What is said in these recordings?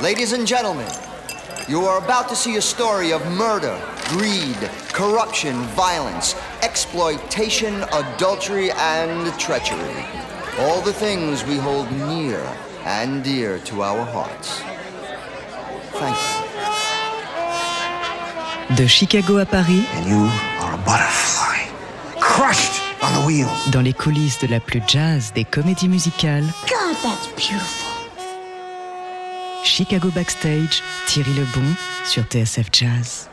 Ladies and gentlemen, you are about to see a story of murder, greed, corruption, violence, exploitation, adultery, and treachery. All the things we hold near and dear to our hearts. Thank you. De Chicago à Paris, And you are a butterfly, crushed on the wheel. dans les coulisses de la plus jazz des comédies musicales, God, that's beautiful. Chicago Backstage, Thierry Lebon sur TSF Jazz.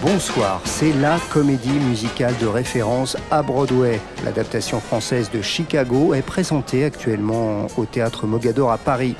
Bonsoir, c'est la comédie musicale de référence à Broadway. L'adaptation française de Chicago est présentée actuellement au théâtre Mogador à Paris.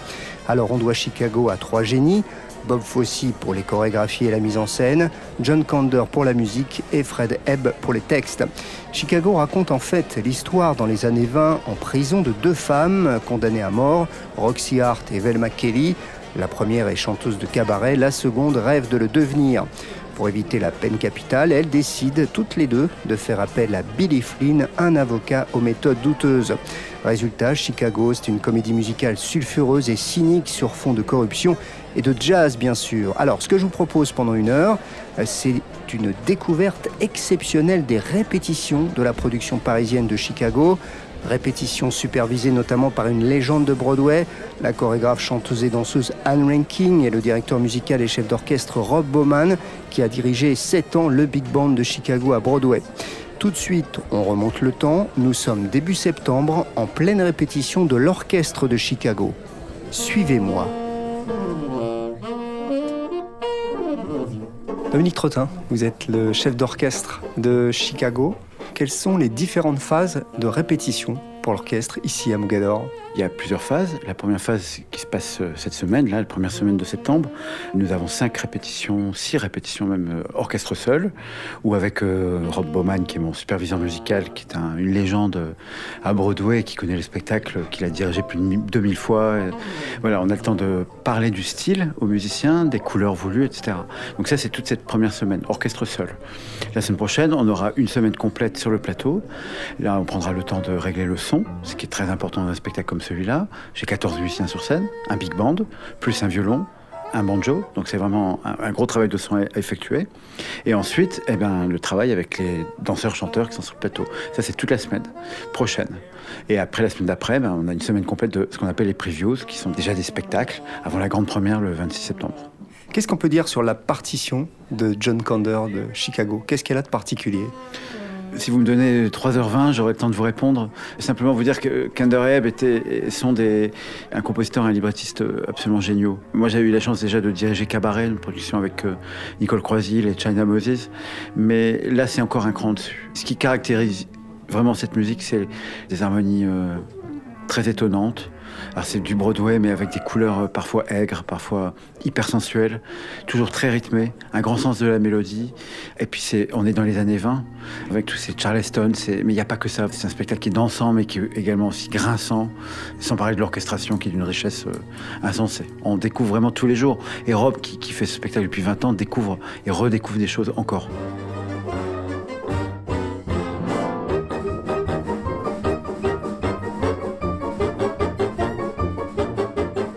Alors on doit Chicago à trois génies, Bob Fosse pour les chorégraphies et la mise en scène, John Kander pour la musique et Fred Ebb pour les textes. Chicago raconte en fait l'histoire dans les années 20 en prison de deux femmes condamnées à mort, Roxy Hart et Velma Kelly. La première est chanteuse de cabaret, la seconde rêve de le devenir. Pour éviter la peine capitale, elles décident toutes les deux de faire appel à Billy Flynn, un avocat aux méthodes douteuses. Résultat, Chicago, c'est une comédie musicale sulfureuse et cynique sur fond de corruption et de jazz, bien sûr. Alors, ce que je vous propose pendant une heure, c'est une découverte exceptionnelle des répétitions de la production parisienne de Chicago. Répétitions supervisées notamment par une légende de Broadway, la chorégraphe, chanteuse et danseuse Anne Ranking et le directeur musical et chef d'orchestre Rob Bowman, qui a dirigé 7 ans le Big Band de Chicago à Broadway. Tout de suite, on remonte le temps. Nous sommes début septembre, en pleine répétition de l'orchestre de Chicago. Suivez-moi. Dominique Trottin, vous êtes le chef d'orchestre de Chicago. Quelles sont les différentes phases de répétition pour l'orchestre ici à Mogador Il y a plusieurs phases. La première phase qui se passe euh, cette semaine, la première semaine de septembre, nous avons cinq répétitions, six répétitions même euh, orchestre seul, ou avec euh, Rob Bowman, qui est mon superviseur musical, qui est un- une légende à Broadway, qui connaît le spectacle, qu'il a dirigé plus de mi- 2000 fois. Voilà, on a le temps de parler du style aux musiciens, des couleurs voulues, etc. Donc ça, c'est toute cette première semaine, orchestre seul. La semaine prochaine, on aura une semaine complète sur le plateau. Là, on prendra le temps de régler le son, ce qui est très important dans un spectacle comme celui-là. J'ai 14 musiciens sur scène, un big band, plus un violon, un banjo. Donc c'est vraiment un, gros travail de son à à effectuer. Et ensuite, eh ben, le travail avec les danseurs-chanteurs qui sont sur le plateau. Ça, c'est toute la semaine prochaine. Et après, la semaine d'après, ben, on a une semaine complète de ce qu'on appelle les previews, qui sont déjà des spectacles, avant la grande première le 26 septembre. Qu'est-ce qu'on peut dire sur la partition de John Kander de Chicago? Qu'est-ce qu'elle a de particulier? Si vous me donnez 3h20, j'aurai le temps de vous répondre. Simplement vous dire que Kander Ebb étaient, sont des, un compositeur et un librettiste absolument géniaux. Moi, j'ai eu la chance déjà de diriger Cabaret, une production avec euh, Nicole Croisille et China Moses. Mais là, c'est encore un cran dessus. Ce qui caractérise vraiment cette musique, c'est des harmonies euh, très étonnantes. Alors c'est du Broadway, mais avec des couleurs euh, parfois aigres, parfois hyper sensuelles, toujours très rythmées, un grand sens de la mélodie. Et puis c'est, on est dans les années 20, avec tous ces Charleston, mais il n'y a pas que ça. C'est un spectacle qui est dansant, mais qui est également aussi grinçant, sans parler de l'orchestration qui est d'une richesse euh, insensée. On découvre vraiment tous les jours. Et Rob, qui fait ce spectacle depuis 20 ans, découvre et redécouvre des choses encore.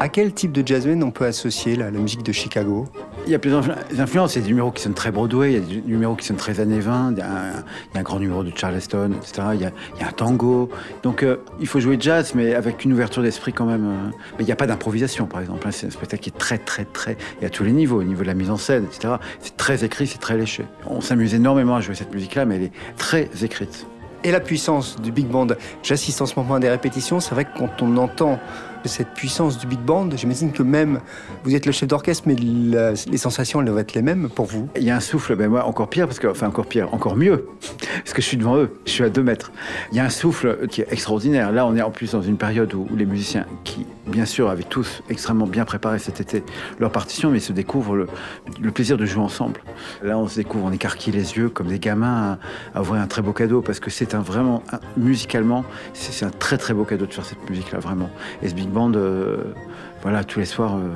À quel type de jazzman on peut associer la, la musique de Chicago? Il y a plusieurs influ- influences. Il y a des numéros qui sonnent très Broadway, il y a des numéros qui sonnent très années 20, il y a un, il y a un grand numéro de Charleston, etc. Il y a, il y a un tango. Donc euh, il faut jouer jazz, mais avec une ouverture d'esprit quand même. euh. Mais il n'y a pas d'improvisation, par exemple. hein. C'est un spectacle qui est très, très, très. Et à tous les niveaux, au niveau de la mise en scène, etc. C'est très écrit, c'est très léché. On s'amuse énormément à jouer cette musique-là, mais elle est très écrite. Et la puissance du big band. J'assiste en ce moment à des répétitions. C'est vrai que quand on entend cette puissance du big band, j'imagine que même vous êtes le chef d'orchestre, mais les sensations elles doivent être les mêmes pour vous. Il y a un souffle, ben moi encore pire, parce que, enfin encore pire, encore mieux, parce que je suis devant eux, je suis à deux mètres. Il y a un souffle qui est extraordinaire. Là, on est en plus dans une période où les musiciens, qui bien sûr avaient tous extrêmement bien préparé cet été leur partition, mais se découvrent le, plaisir de jouer ensemble. Là, on se découvre, on écarquille les yeux comme des gamins à, à ouvrir un très beau cadeau, parce que c'est un vraiment, musicalement, c'est un très très beau cadeau de faire cette musique-là, vraiment. Et ce big band, euh, voilà, tous les soirs, euh,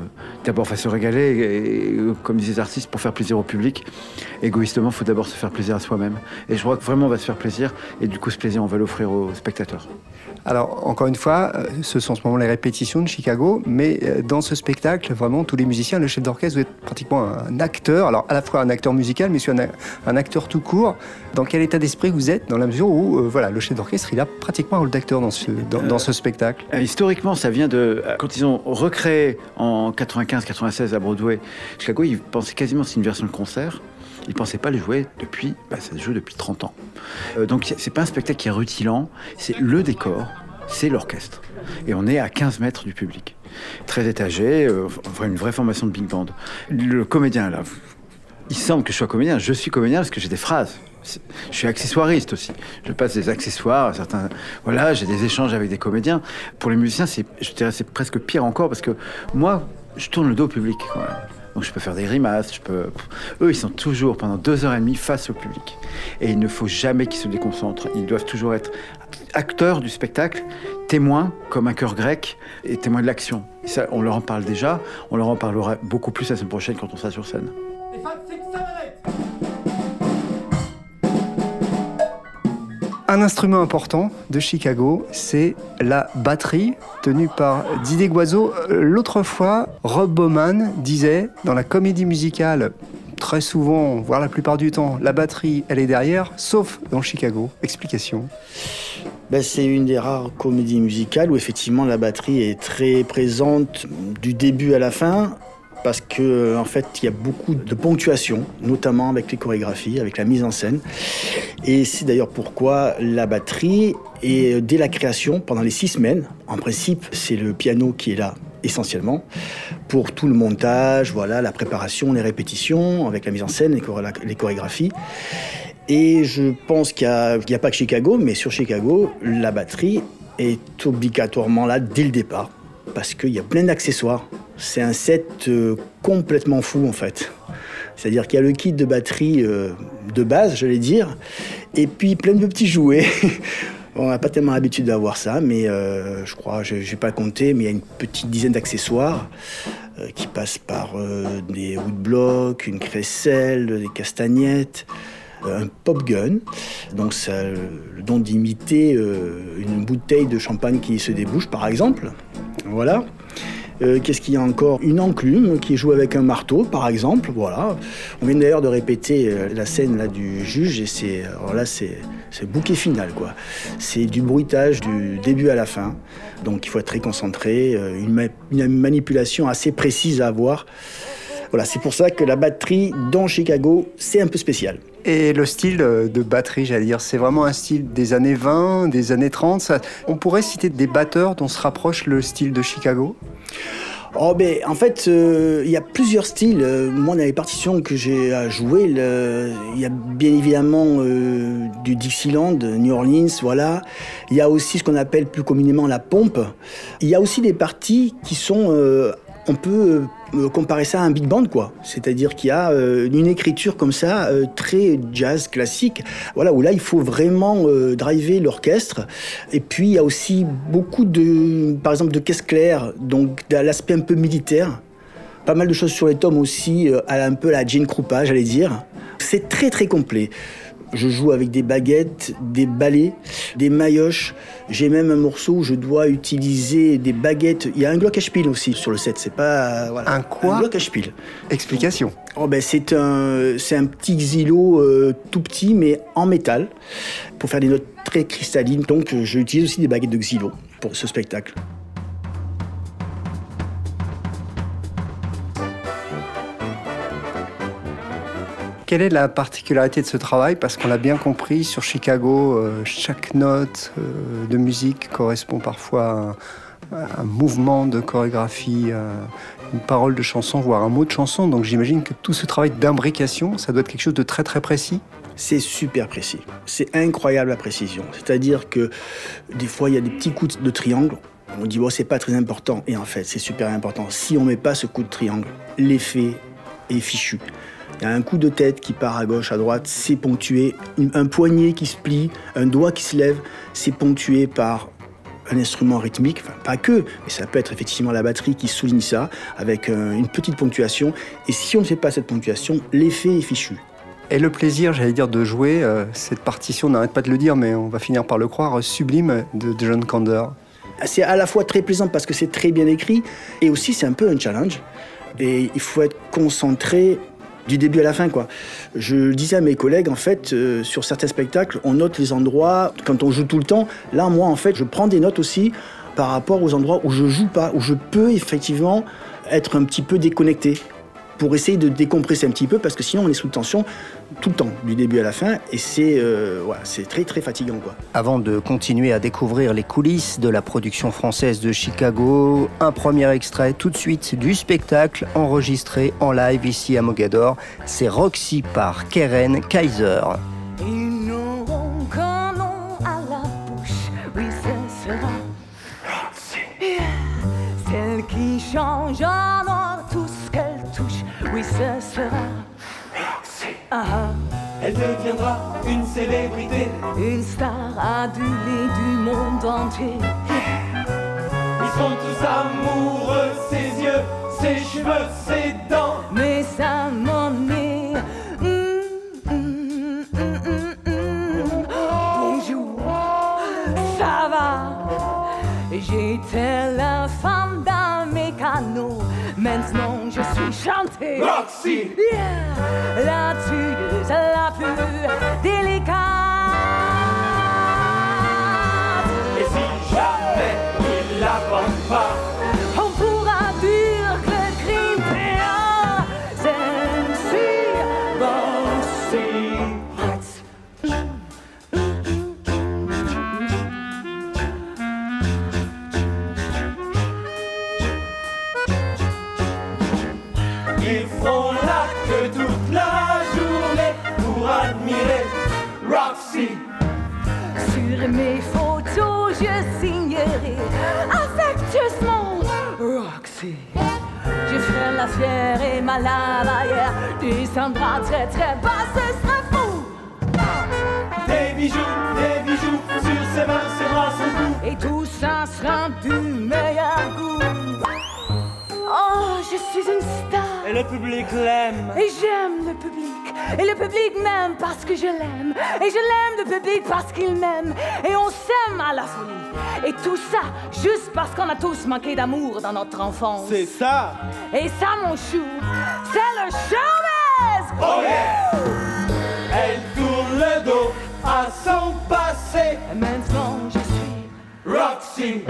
d'abord, faut se régaler, et, comme disent les artistes, pour faire plaisir au public. Égoïstement, il faut d'abord se faire plaisir à soi-même. Et je crois que vraiment, on va se faire plaisir, et du coup, ce plaisir, on va l'offrir aux spectateurs. Alors, encore une fois, euh, ce sont en ce moment les répétitions de Chicago, mais euh, dans ce spectacle, vraiment, tous les musiciens, le chef d'orchestre, vous êtes pratiquement un acteur, alors à la fois un acteur musical, mais aussi un, acteur tout court. Dans quel état d'esprit vous êtes, dans la mesure où, euh, voilà, le chef d'orchestre, il a pratiquement un rôle d'acteur dans ce, dans, ce spectacle? Historiquement, ça vient de. Quand ils ont recréé en 95-96 à Broadway Chicago, ils pensaient quasiment c'est une version de concert. Ils ne pensaient pas le jouer depuis. Bah, ça se joue depuis 30 ans. Euh, donc, c'est pas un spectacle qui est rutilant, c'est le décor, c'est l'orchestre. Et on est à 15 mètres du public. Très étagé, euh, enfin, une vraie formation de big band. Le comédien, là, il semble que je sois comédien. Je suis comédien parce que j'ai des phrases. Je suis accessoiriste aussi. Je passe des accessoires, certains. Voilà, j'ai des échanges avec des comédiens. Pour les musiciens, c'est, presque pire encore parce que moi, je tourne le dos au public. Donc je peux faire des grimaces, je peux. Eux, ils sont toujours pendant deux heures et demie face au public. Et il ne faut jamais qu'ils se déconcentrent. Ils doivent toujours être acteurs du spectacle, témoins comme un chœur grec et témoins de l'action. Ça, on leur en parle déjà. On leur en parlera beaucoup plus la semaine prochaine quand on sera sur scène. Un instrument important de Chicago, c'est la batterie, tenue par Didier Guazot. Euh, L'autre fois, Rob Bowman disait, dans la comédie musicale, très souvent, voire la plupart du temps, la batterie, elle est derrière, sauf dans Chicago. Explication. Ben, c'est une des rares comédies musicales où effectivement la batterie est très présente du début à la fin parce que en fait il y a beaucoup de ponctuation, notamment avec les chorégraphies, avec la mise en scène. Et c'est d'ailleurs pourquoi la batterie est dès la création, pendant les six semaines, en principe c'est le piano qui est là essentiellement pour tout le montage, voilà, la préparation, les répétitions, avec la mise en scène, les chorégraphies. Et je pense qu'il n'y a, pas que Chicago, mais sur Chicago, la batterie est obligatoirement là dès le départ, parce qu'il y a plein d'accessoires. C'est un set euh, complètement fou en fait. C'est-à-dire qu'il y a le kit de batterie euh, de base, j'allais dire, et puis plein de petits jouets. On n'a pas tellement l'habitude d'avoir ça, mais euh, je crois, je n'ai pas compté, mais il y a une petite dizaine d'accessoires qui passent par euh, des woodblocks, une crécelle, des castagnettes, un pop gun. Donc ça le don d'imiter une bouteille de champagne qui se débouche, par exemple. Voilà. Euh, Qu'est-ce qu'il y a encore? Une enclume qui joue avec un marteau, par exemple. Voilà. On vient d'ailleurs de répéter euh, la scène là du juge et c'est alors là c'est c'est bouquet final quoi. C'est du bruitage du début à la fin. Donc il faut être très concentré, euh, une manipulation assez précise à avoir. Voilà, c'est pour ça que la batterie dans Chicago, c'est un peu spécial. Et le style euh, de batterie, j'allais dire, c'est vraiment un style des années 20, des années 30. ça- on pourrait citer des batteurs dont se rapproche le style de Chicago? Oh ben, en fait, euh, il y a plusieurs styles. Euh, moi, dans les partitions que j'ai à jouer, il y a bien évidemment euh, du Dixieland, New Orleans, voilà. Il y a aussi ce qu'on appelle plus communément la pompe. Il y a aussi des parties qui sont, on peut euh, comparer ça à un big band, quoi. C'est-à-dire qu'il y a euh, une écriture comme ça, euh, très jazz classique, voilà, où là, il faut vraiment euh, driver l'orchestre. Et puis, il y a aussi beaucoup de, par exemple, de caisse claire, donc l'aspect un peu militaire. Pas mal de choses sur les tomes aussi, euh, à un peu la Jane Krupa, j'allais dire. C'est très très complet. Je joue avec des baguettes, des balais, des maillotches. J'ai même un morceau où je dois utiliser des baguettes. Il y a un glockenspiel aussi sur le set. C'est pas voilà. Un quoi Un glockenspiel. Explication. Oh ben c'est un c'est un petit xylo euh, tout petit mais en métal pour faire des notes très cristallines. Donc euh, j'utilise aussi des baguettes de xylo pour ce spectacle. Quelle est la particularité de ce travail? Parce qu'on l'a bien compris, sur Chicago, euh, chaque note euh, de musique correspond parfois à un, mouvement de chorégraphie, à une parole de chanson, voire un mot de chanson. Donc j'imagine que tout ce travail d'imbrication, ça doit être quelque chose de très très précis. C'est super précis. C'est incroyable la précision. C'est-à-dire que des fois, il y a des petits coups de triangle. On dit, bon, c'est pas très important. Et en fait, c'est super important. Si on met pas ce coup de triangle, l'effet est fichu. Il y a un coup de tête qui part à gauche, à droite, c'est ponctué. Un poignet qui se plie, un doigt qui se lève, c'est ponctué par un instrument rythmique, enfin pas que, mais ça peut être effectivement la batterie qui souligne ça, avec euh, une petite ponctuation. Et si on ne fait pas cette ponctuation, l'effet est fichu. Et le plaisir, j'allais dire, de jouer euh, cette partition, n'arrête pas de le dire, mais on va finir par le croire, sublime de, de John Kander. C'est à la fois très plaisant parce que c'est très bien écrit, et aussi c'est un peu un challenge. Et il faut être concentré du début à la fin, quoi. Je disais à mes collègues, en fait, euh, sur certains spectacles, on note les endroits, quand on joue tout le temps. Là, moi, en fait, je prends des notes aussi par rapport aux endroits où je joue pas, où je peux effectivement être un petit peu déconnecté pour essayer de décompresser un petit peu parce que sinon on est sous tension tout le temps, du début à la fin, et c'est euh, ouais, c'est très très fatigant. Quoi. Avant de continuer à découvrir les coulisses de la production française de Chicago, un premier extrait tout de suite du spectacle enregistré en live ici à Mogador, c'est Roxy par Keren Kaiser. Ils n'auront qu'un nom à la bouche, oui ce sera Celle qui change en oui ce sera Ah, ah. Elle deviendra une célébrité. Une star adulée du monde entier Ils sont tous amoureux, ses yeux, ses cheveux, Roxy. Yeah, la tueuse la Fière et ma lavalière descendra très très bas, ce sera fou. Des bijoux, des bijoux sur ses mains, ses bras, son cou. Et tout ça sera du meilleur goût. Oh, je suis une star. Et le public l'aime. Et j'aime le public. Et le public m'aime parce que je l'aime. Et je l'aime le public parce qu'il m'aime. Et on s'aime à la folie. Et tout ça juste parce qu'on a tous manqué d'amour dans notre enfance. C'est ça. Et ça, mon chou, c'est le showbiz! Oh yeah! Elle tourne le dos à son passé. Et maintenant, je suis Roxy.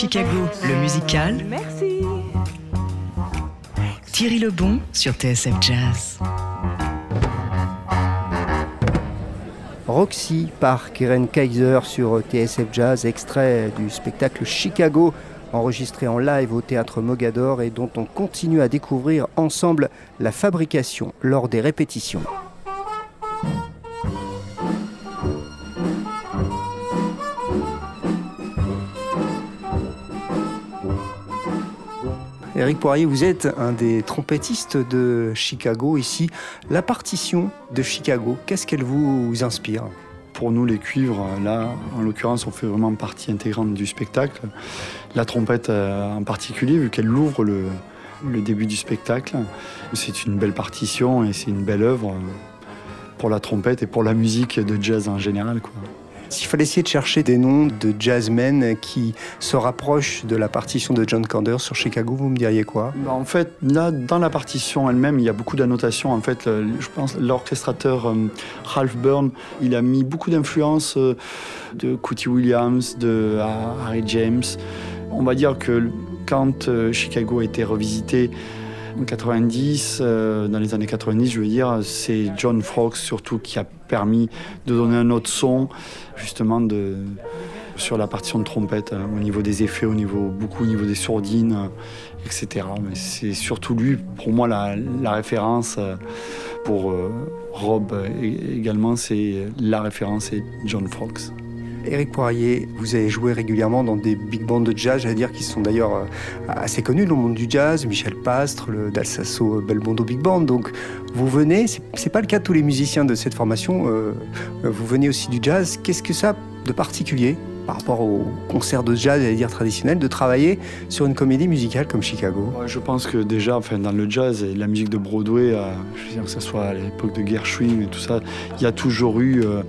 Chicago, le musical, Merci. Thierry Lebon sur TSF Jazz. Roxy par Keren Kaiser sur TSF Jazz, extrait du spectacle Chicago, enregistré en live au théâtre Mogador et dont on continue à découvrir ensemble la fabrication lors des répétitions. Eric Poirier, vous êtes un des trompettistes de Chicago ici. La partition de Chicago, qu'est-ce qu'elle vous inspire? Pour nous, les cuivres, là, en l'occurrence, on fait vraiment partie intégrante du spectacle. La trompette euh, en particulier, vu qu'elle ouvre le, début du spectacle. C'est une belle partition et c'est une belle œuvre pour la trompette et pour la musique de jazz en général. S'il fallait essayer de chercher des noms de jazzmen qui se rapprochent de la partition de John Kander sur Chicago, vous me diriez quoi? Bah, En fait, là, dans la partition elle-même, il y a beaucoup d'annotations. En fait, le- je pense l'orchestrateur euh, Ralph Byrne, il a mis beaucoup d'influences euh, de Cootie Williams, de Harry James. On va dire que quand euh, Chicago a été revisité, 90, euh, dans les années 90, je veux dire, c'est John Frogs surtout qui a permis de donner un autre son, justement sur la partition de trompette, hein, au niveau des effets, au niveau, beaucoup au niveau des sourdines, euh, etc. Mais c'est surtout lui, pour moi, la, référence. euh, pour euh, Rob euh, également, c'est la référence, c'est John Frogs. Éric Poirier, vous avez joué régulièrement dans des big bands de jazz, j'allais dire, qui sont d'ailleurs euh, assez connus dans le monde du jazz, Michel Pastre, le d'Alsasso Belmondo Big Band. Donc vous venez, c'est- pas le cas de tous les musiciens de cette formation, euh, euh, vous venez aussi du jazz. Qu'est-ce que ça de particulier par rapport au concert de jazz, j'allais dire traditionnel, de travailler sur une comédie musicale comme Chicago? Je pense que déjà, enfin, dans le jazz et la musique de Broadway, euh, que ce soit à l'époque de Gershwin et tout ça, il y a toujours eu euh, euh,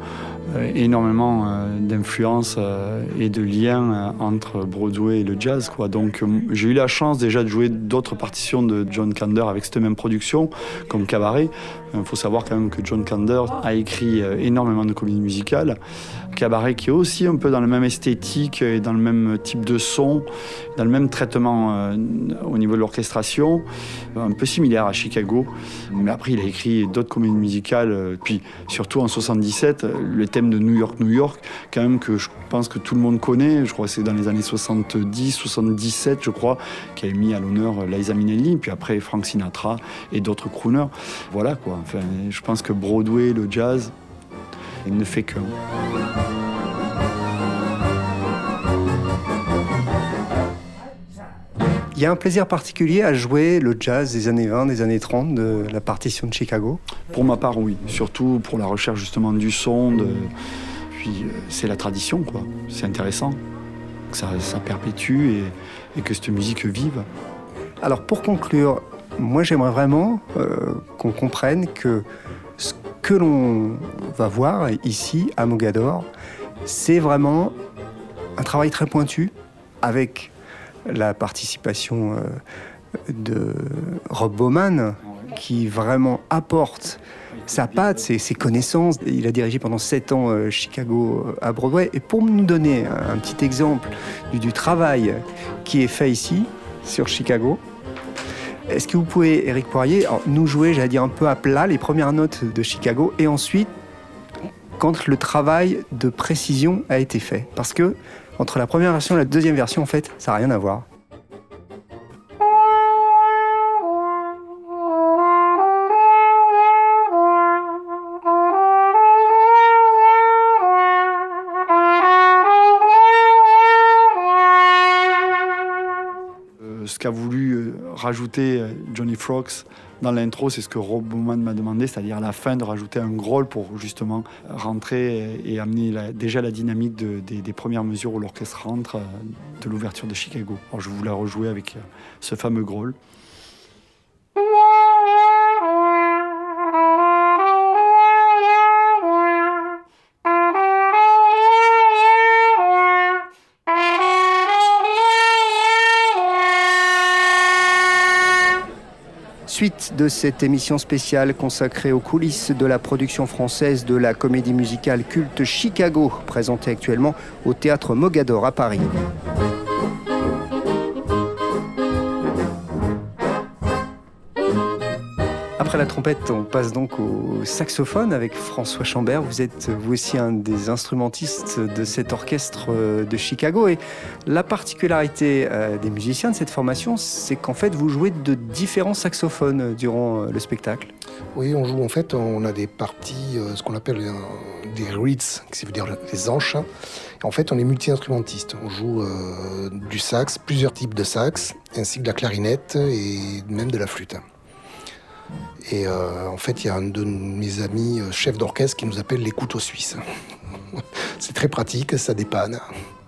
énormément euh, d'influence euh, et de liens euh, entre Broadway et le jazz. Quoi. Donc euh, j'ai eu la chance déjà de jouer d'autres partitions de John Kander avec cette même production, comme Cabaret. Il faut savoir quand même que John Kander a écrit euh, énormément de comédies musicales. Cabaret qui est aussi un peu dans la même esthétique et dans le même type de son, dans le même traitement euh, au niveau de l'orchestration, un peu similaire à Chicago. Mais après, il a écrit d'autres comédies musicales, euh, puis surtout en 77, euh, le thème de New York, New York, quand même que je pense que tout le monde connaît. Je crois que c'est dans les années 70, 77, je crois, qui a mis à l'honneur Liza Minnelli, puis après Frank Sinatra et d'autres crooners. Voilà quoi. Enfin, je pense que Broadway, le jazz, il ne fait qu'un. Il y a un plaisir particulier à jouer le jazz des années 20, des années 30, de la partition de Chicago? Pour ma part, oui. Surtout pour la recherche justement du son. de- Puis euh, c'est la tradition, quoi. C'est intéressant. Que ça, ça perpétue et, et que cette musique vive. Alors pour conclure, moi j'aimerais vraiment euh, qu'on comprenne que ce que l'on va voir ici à Mogador, c'est vraiment un travail très pointu avec la participation euh, de Rob Bowman qui vraiment apporte sa patte, ses, connaissances. Il a dirigé pendant sept ans euh, Chicago euh, à Broadway. Et pour nous donner un, petit exemple du, travail qui est fait ici, sur Chicago, est-ce que vous pouvez, Eric Poirier, nous jouer, j'allais dire un peu à plat, les premières notes de Chicago et ensuite quand le travail de précision a été fait? Parce que entre la première version et la deuxième version, en fait, ça n'a rien à voir. Rajouter euh, Johnny Frogs dans l'intro, c'est ce que Rob Bowman m'a demandé, c'est-à-dire à la fin de rajouter un growl pour justement rentrer et, amener déjà la dynamique de- des, des premières mesures où l'orchestre rentre euh, de l'ouverture de Chicago. Alors je voulais rejouer avec euh, ce fameux growl. Suite de cette émission spéciale consacrée aux coulisses de la production française de la comédie musicale culte Chicago, présentée actuellement au théâtre Mogador à Paris. Après la trompette, on passe donc au saxophone avec François Chambert. Vous êtes vous aussi un des instrumentistes de cet orchestre euh, de Chicago. Et la particularité euh, des musiciens de cette formation, c'est qu'en fait, vous jouez de différents saxophones euh, durant le spectacle. Oui, on joue en fait, on a des parties, ce qu'on appelle des reeds, qui veut dire les anches. en fait, on est multi-instrumentiste. On joue du sax, plusieurs types de sax, ainsi que de la clarinette et même de la flûte. Et euh, en fait, il y a un de mes amis euh, chefs d'orchestre qui nous appelle les couteaux suisses. c'est très pratique, ça dépanne.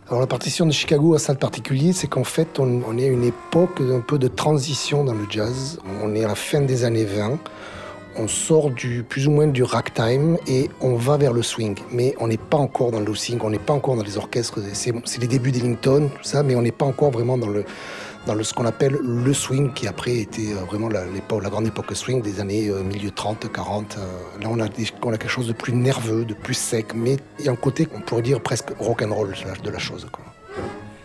Alors la partition de Chicago a ça de particulier, c'est qu'en fait, on, est à une époque un peu de transition dans le jazz. On est à la fin des années 20 on sort du plus ou moins du ragtime et on va vers le swing. Mais on n'est pas encore dans le swing, on n'est pas encore dans les orchestres. C'est les débuts d'Ellington, tout ça, mais on n'est pas encore vraiment dans le dans le, ce qu'on appelle le swing, qui après était euh, vraiment la, grande époque swing des années euh, milieu 30, 40. euh, là, on a, des- on a quelque chose de plus nerveux, de plus sec, mais il y a un côté, on pourrait dire presque rock'n'roll de la, de la chose.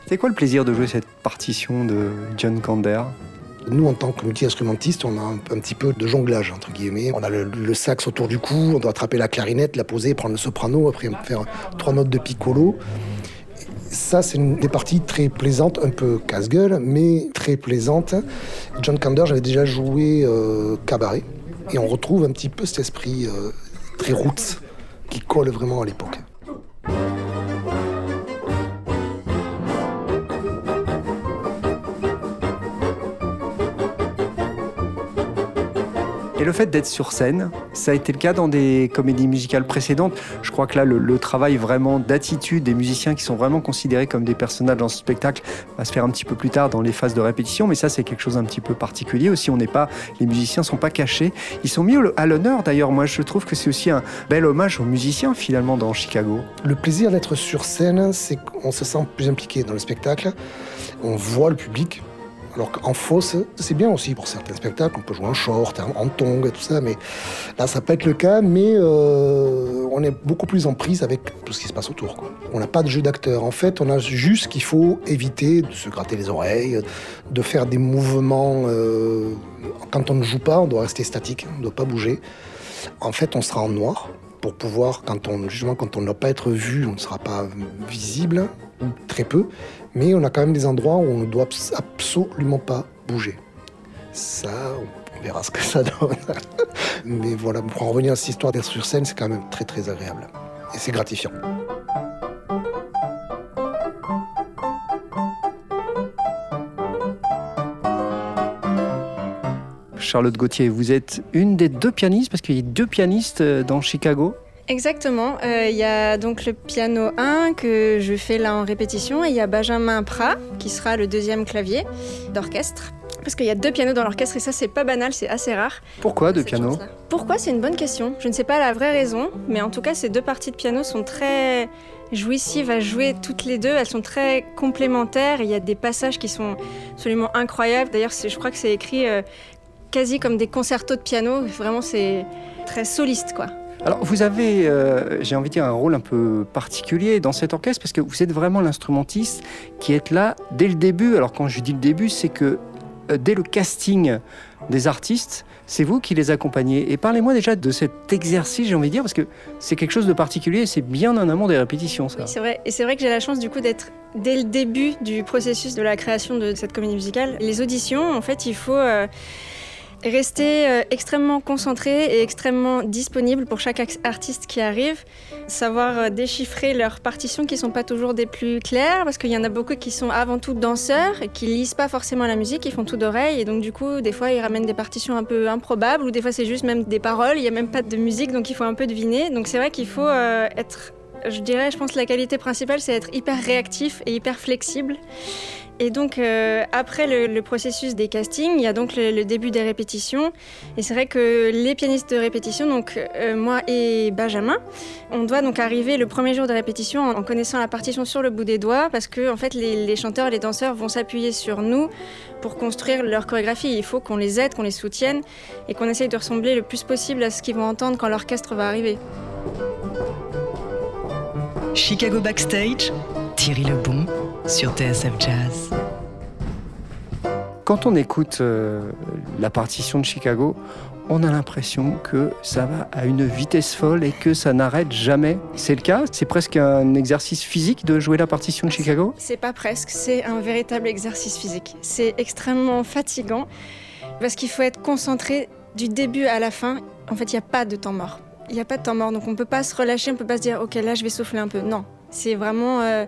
C'est quoi le plaisir de jouer cette partition de John Kander? Nous, en tant que multi-instrumentiste, on a un, un, petit peu de jonglage, entre guillemets. On a le, le, sax autour du cou, on doit attraper la clarinette, la poser, prendre le soprano, après faire trois notes de piccolo. Ça, c'est une des parties très plaisantes, un peu casse-gueule, mais très plaisante. John Kander, j'avais déjà joué euh, cabaret, et on retrouve un petit peu cet esprit euh, très roots qui colle vraiment à l'époque. Le fait d'être sur scène, ça a été le cas dans des comédies musicales précédentes. Je crois que là, le, travail vraiment d'attitude des musiciens qui sont vraiment considérés comme des personnages dans ce spectacle va se faire un petit peu plus tard dans les phases de répétition. Mais ça, c'est quelque chose un petit peu particulier aussi. On n'est pas, les musiciens sont pas cachés. Ils sont mis à l'honneur d'ailleurs. Moi, je trouve que c'est aussi un bel hommage aux musiciens finalement dans Chicago. Le plaisir d'être sur scène, c'est qu'on se sent plus impliqué dans le spectacle. On voit le public, alors qu'en fausse, c'est bien aussi pour certains spectacles, on peut jouer en short, en tongs et tout ça, mais là ça peut être le cas, mais euh, on est beaucoup plus en prise avec tout ce qui se passe autour. On n'a pas de jeu d'acteur. En fait, on a juste qu'il faut éviter de se gratter les oreilles, de faire des mouvements. Euh, quand on ne joue pas, on doit rester statique, on ne doit pas bouger. En fait, on sera en noir pour pouvoir, quand on, justement, quand on ne doit pas être vu, on ne sera pas visible, ou très peu mais on a quand même des endroits où on ne doit absolument pas bouger. Ça, on verra ce que ça donne. mais voilà, pour en revenir à cette histoire d'être sur scène, c'est quand même très très agréable. Et c'est gratifiant. Charlotte Gauthier, vous êtes une des deux pianistes, parce qu'il y a deux pianistes dans Chicago. Exactement. Il euh, y a donc le piano 1 que je fais là en répétition et il y a Benjamin Prat qui sera le deuxième clavier d'orchestre. Parce qu'il y a deux pianos dans l'orchestre et ça c'est pas banal, c'est assez rare. Pourquoi deux pianos Pourquoi? C'est une bonne question. Je ne sais pas la vraie raison, mais en tout cas ces deux parties de piano sont très jouissives à jouer toutes les deux. Elles sont très complémentaires il y a des passages qui sont absolument incroyables. D'ailleurs je crois que c'est écrit euh, quasi comme des concertos de piano. Vraiment c'est très soliste quoi. Alors vous avez, euh, j'ai envie de dire, un rôle un peu particulier dans cet orchestre parce que vous êtes vraiment l'instrumentiste qui est là dès le début. Alors quand je dis le début, c'est que euh, dès le casting des artistes, c'est vous qui les accompagnez. Et parlez-moi déjà de cet exercice, j'ai envie de dire, parce que c'est quelque chose de particulier, c'est bien en amont des répétitions, ça. C'est vrai. Et c'est vrai que j'ai la chance du coup d'être dès le début du processus de la création de cette comédie musicale. Les auditions, en fait, il faut... Euh, Rester euh, extrêmement concentré et extrêmement disponible pour chaque artiste qui arrive. Savoir euh, déchiffrer leurs partitions qui ne sont pas toujours des plus claires, parce qu'il y en a beaucoup qui sont avant tout danseurs et qui lisent pas forcément la musique, ils font tout d'oreille. Et donc, du coup, des fois, ils ramènent des partitions un peu improbables, ou des fois, c'est juste même des paroles, il n'y a même pas de musique, donc il faut un peu deviner. Donc, c'est vrai qu'il faut euh, être je dirais, je pense que la qualité principale, c'est être hyper réactif et hyper flexible. Et donc, euh, après le, processus des castings, il y a donc le, début des répétitions. Et c'est vrai que les pianistes de répétition, donc euh, moi et Benjamin, on doit donc arriver le premier jour de répétition en, connaissant la partition sur le bout des doigts, parce que en fait, les, les chanteurs les danseurs vont s'appuyer sur nous pour construire leur chorégraphie. Il faut qu'on les aide, qu'on les soutienne et qu'on essaye de ressembler le plus possible à ce qu'ils vont entendre quand l'orchestre va arriver. Chicago Backstage, Thierry Lebon sur TSF Jazz. Quand on écoute euh, la partition de Chicago, on a l'impression que ça va à une vitesse folle et que ça n'arrête jamais. C'est le cas? C'est presque un exercice physique de jouer la partition de Chicago? C'est pas presque, c'est un véritable exercice physique. C'est extrêmement fatigant parce qu'il faut être concentré du début à la fin. En fait, il n'y a pas de temps mort. Il n'y a pas de temps mort, donc on ne peut pas se relâcher, on ne peut pas se dire, ok, là, je vais souffler un peu. Non, c'est vraiment... Euh,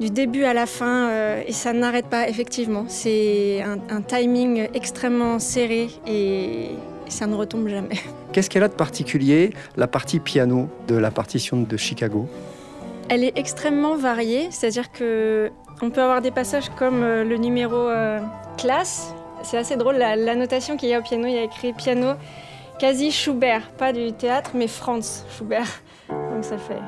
du début à la fin euh, et ça n'arrête pas effectivement. C'est un, un, timing extrêmement serré et ça ne retombe jamais. Qu'est-ce qu'elle a de particulier, la partie piano de la partition de Chicago? Elle est extrêmement variée, c'est-à-dire que on peut avoir des passages comme euh, le numéro euh, classe. C'est assez drôle, la, la notation qu'il y a au piano, il y a écrit piano quasi Schubert, pas du théâtre, mais Franz Schubert. Donc ça fait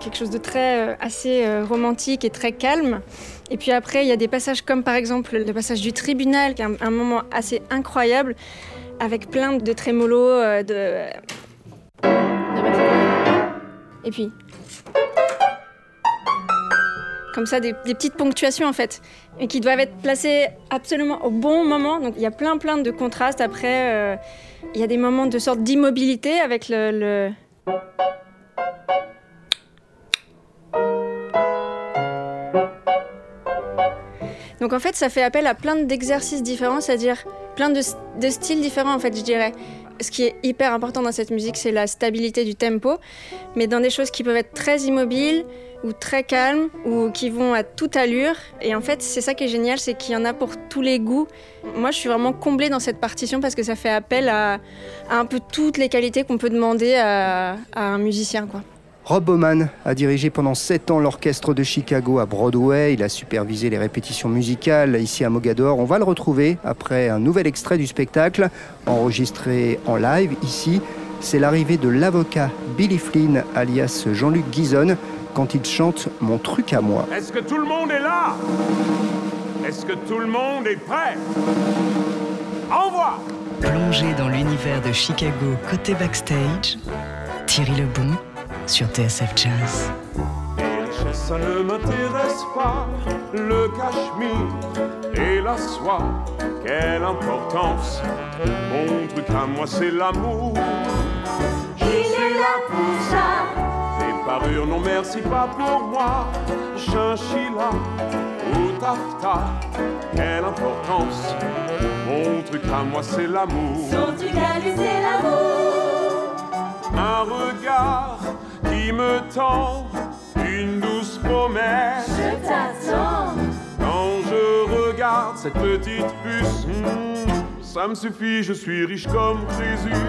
quelque chose de très euh, assez euh, romantique et très calme. Et puis après, il y a des passages comme par exemple le passage du tribunal, qui est un, moment assez incroyable, avec plein de trémolos, euh, de, et puis. Comme ça, des, petites ponctuations en fait, et qui doivent être placées absolument au bon moment. Donc il y a plein plein de contrastes. Après, il y a des moments de sorte d'immobilité avec le... Donc en fait, ça fait appel à plein d'exercices différents, c'est-à-dire plein de, styles différents, en fait, je dirais. Ce qui est hyper important dans cette musique, c'est la stabilité du tempo, mais dans des choses qui peuvent être très immobiles ou très calmes ou qui vont à toute allure. Et en fait, c'est ça qui est génial, c'est qu'il y en a pour tous les goûts. Moi, je suis vraiment comblée dans cette partition parce que ça fait appel à, à un peu toutes les qualités qu'on peut demander à, à un musicien, quoi. Rob Bowman a dirigé pendant 7 ans l'orchestre de Chicago à Broadway. Il a supervisé les répétitions musicales ici à Mogador. On va le retrouver après un nouvel extrait du spectacle enregistré en live ici. C'est l'arrivée de l'avocat Billy Flynn, alias Jean-Luc Guizon, quand il chante Mon truc à moi. Est-ce que tout le monde est là? Est-ce que tout le monde est prêt? Envoie Plongé dans l'univers de Chicago côté backstage, Thierry Lebon sur TSF Jazz. Ça ne m'intéresse pas, le cachemire et la soie, quelle importance. Mon truc à moi, c'est l'amour. Il est là pour ça. Les parures, non merci, pas pour moi. Chinchilla ou taffeta, quelle importance. Mon truc à moi, c'est l'amour. Son truc à lui, c'est l'amour. Un regard qui me tend une douce promesse. Je t'attends. Quand je regarde cette petite puce, hmm, ça me suffit, je suis riche comme Crésus.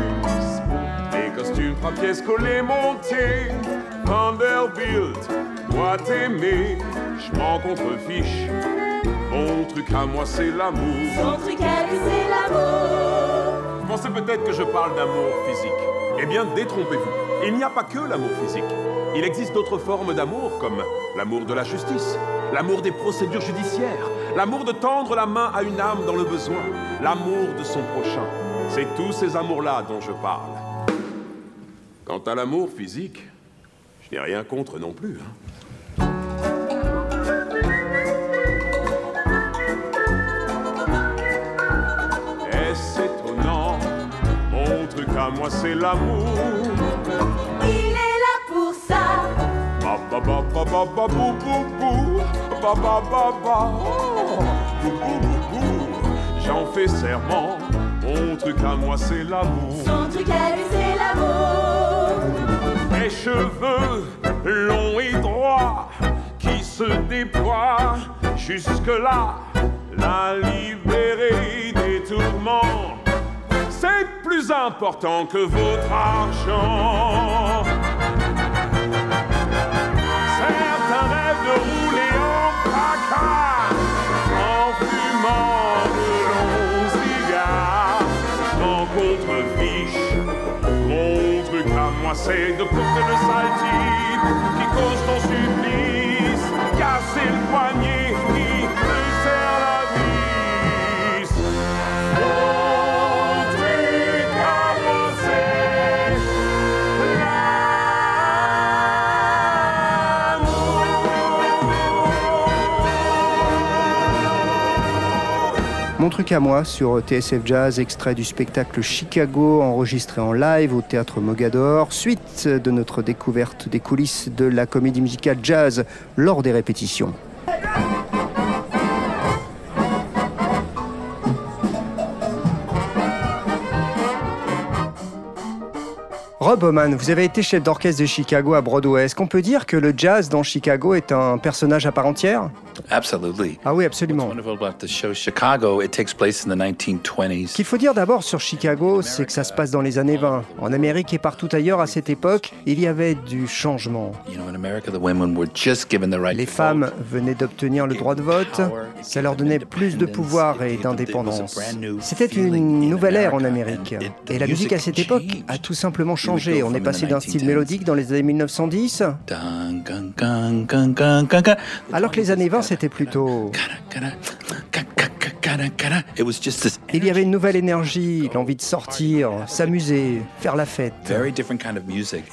Des costumes trois pièces collés montés, Vanderbilt, moi t'aimer, je m'en contrefiche. Mon truc à moi c'est l'amour. Son truc à lui, c'est l'amour. Vous pensez peut-être que je parle d'amour physique. Eh bien, détrompez-vous. Il n'y a pas que l'amour physique. Il existe d'autres formes d'amour, comme l'amour de la justice, l'amour des procédures judiciaires, l'amour de tendre la main à une âme dans le besoin, l'amour de son prochain. C'est tous ces amours-là dont je parle. Quant à l'amour physique, je n'ai rien contre non plus. hein. Truc à moi, c'est l'amour. Il est là pour ça. Ba ba ba ba ba ba bou bou bou. Ba ba ba ba. Bou bou bou bou. J'en fais serment. Mon truc à moi c'est l'amour. Son truc à lui, c'est l'amour. Mes cheveux longs et droits Qui se déploient Jusque-là. La libérer des tourments C'est plus important que votre argent Certains rêvent de rouler en placard en fumant de longs cigares. En contre-fiche, mon truc à moi c'est de couper le sale qui cause ton supplice, casser le poignet Mon truc à moi sur TSF Jazz, extrait du spectacle Chicago enregistré en live au théâtre Mogador, suite de notre découverte des coulisses de la comédie musicale jazz lors des répétitions. Rob Bowman, vous avez été chef d'orchestre de Chicago à Broadway. Est-ce qu'on peut dire que le jazz dans Chicago est un personnage à part entière? Absolutely. Ah oui, absolument. What's wonderful about the show Chicago, it takes place in the 1920s. Ce qu'il faut dire d'abord sur Chicago, c'est que ça se passe dans les années 20. En Amérique et partout ailleurs à cette époque, il y avait du changement. Les femmes venaient d'obtenir le droit de vote, ça leur donnait plus de pouvoir et d'indépendance. C'était une nouvelle ère en Amérique. Et la musique à cette époque a tout simplement changé. On est passé d'un style mélodique dans les années 1910, Dun, gun, gun, gun, gun, gun, gun. alors que les années 20 c'était plutôt... Il y avait une nouvelle énergie, l'envie de sortir, s'amuser, faire la fête.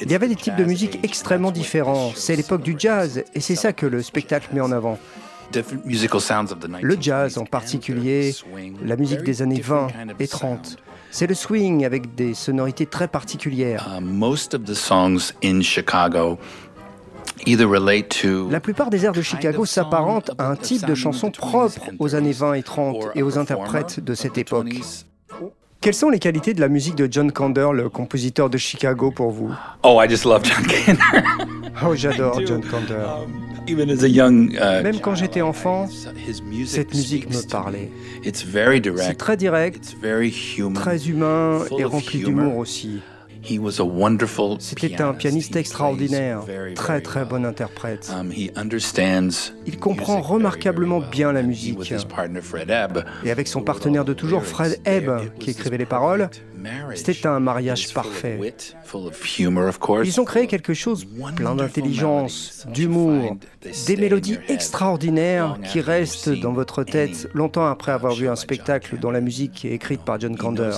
Il y avait des types de musique extrêmement différents. C'est l'époque du jazz et c'est ça que le spectacle met en avant. Le jazz en particulier, la musique des années 20 et 30. C'est le swing avec des sonorités très particulières. Uh, most of the songs in Chicago either relate to La plupart des airs de Chicago s'apparentent à un type de chanson propre aux années 20 et 30 et aux interprètes de cette époque. Quelles sont les qualités de la musique de John Kander, le compositeur de Chicago, pour vous? Oh, I just love John Kander. Oh, j'adore John Kander. Uh, Même quand j'étais enfant, cette musique me parlait. C'est très direct, très humain et rempli d'humour aussi. C'était un pianiste extraordinaire, très très bon interprète. Um, Il comprend remarquablement bien la musique. Et avec son partenaire de toujours, Fred Ebb, qui écrivait les paroles, c'était un mariage parfait. Ils ont créé quelque chose plein d'intelligence, d'humour, des mélodies extraordinaires qui restent dans votre tête longtemps après avoir vu un spectacle dont la musique est écrite par John Kander.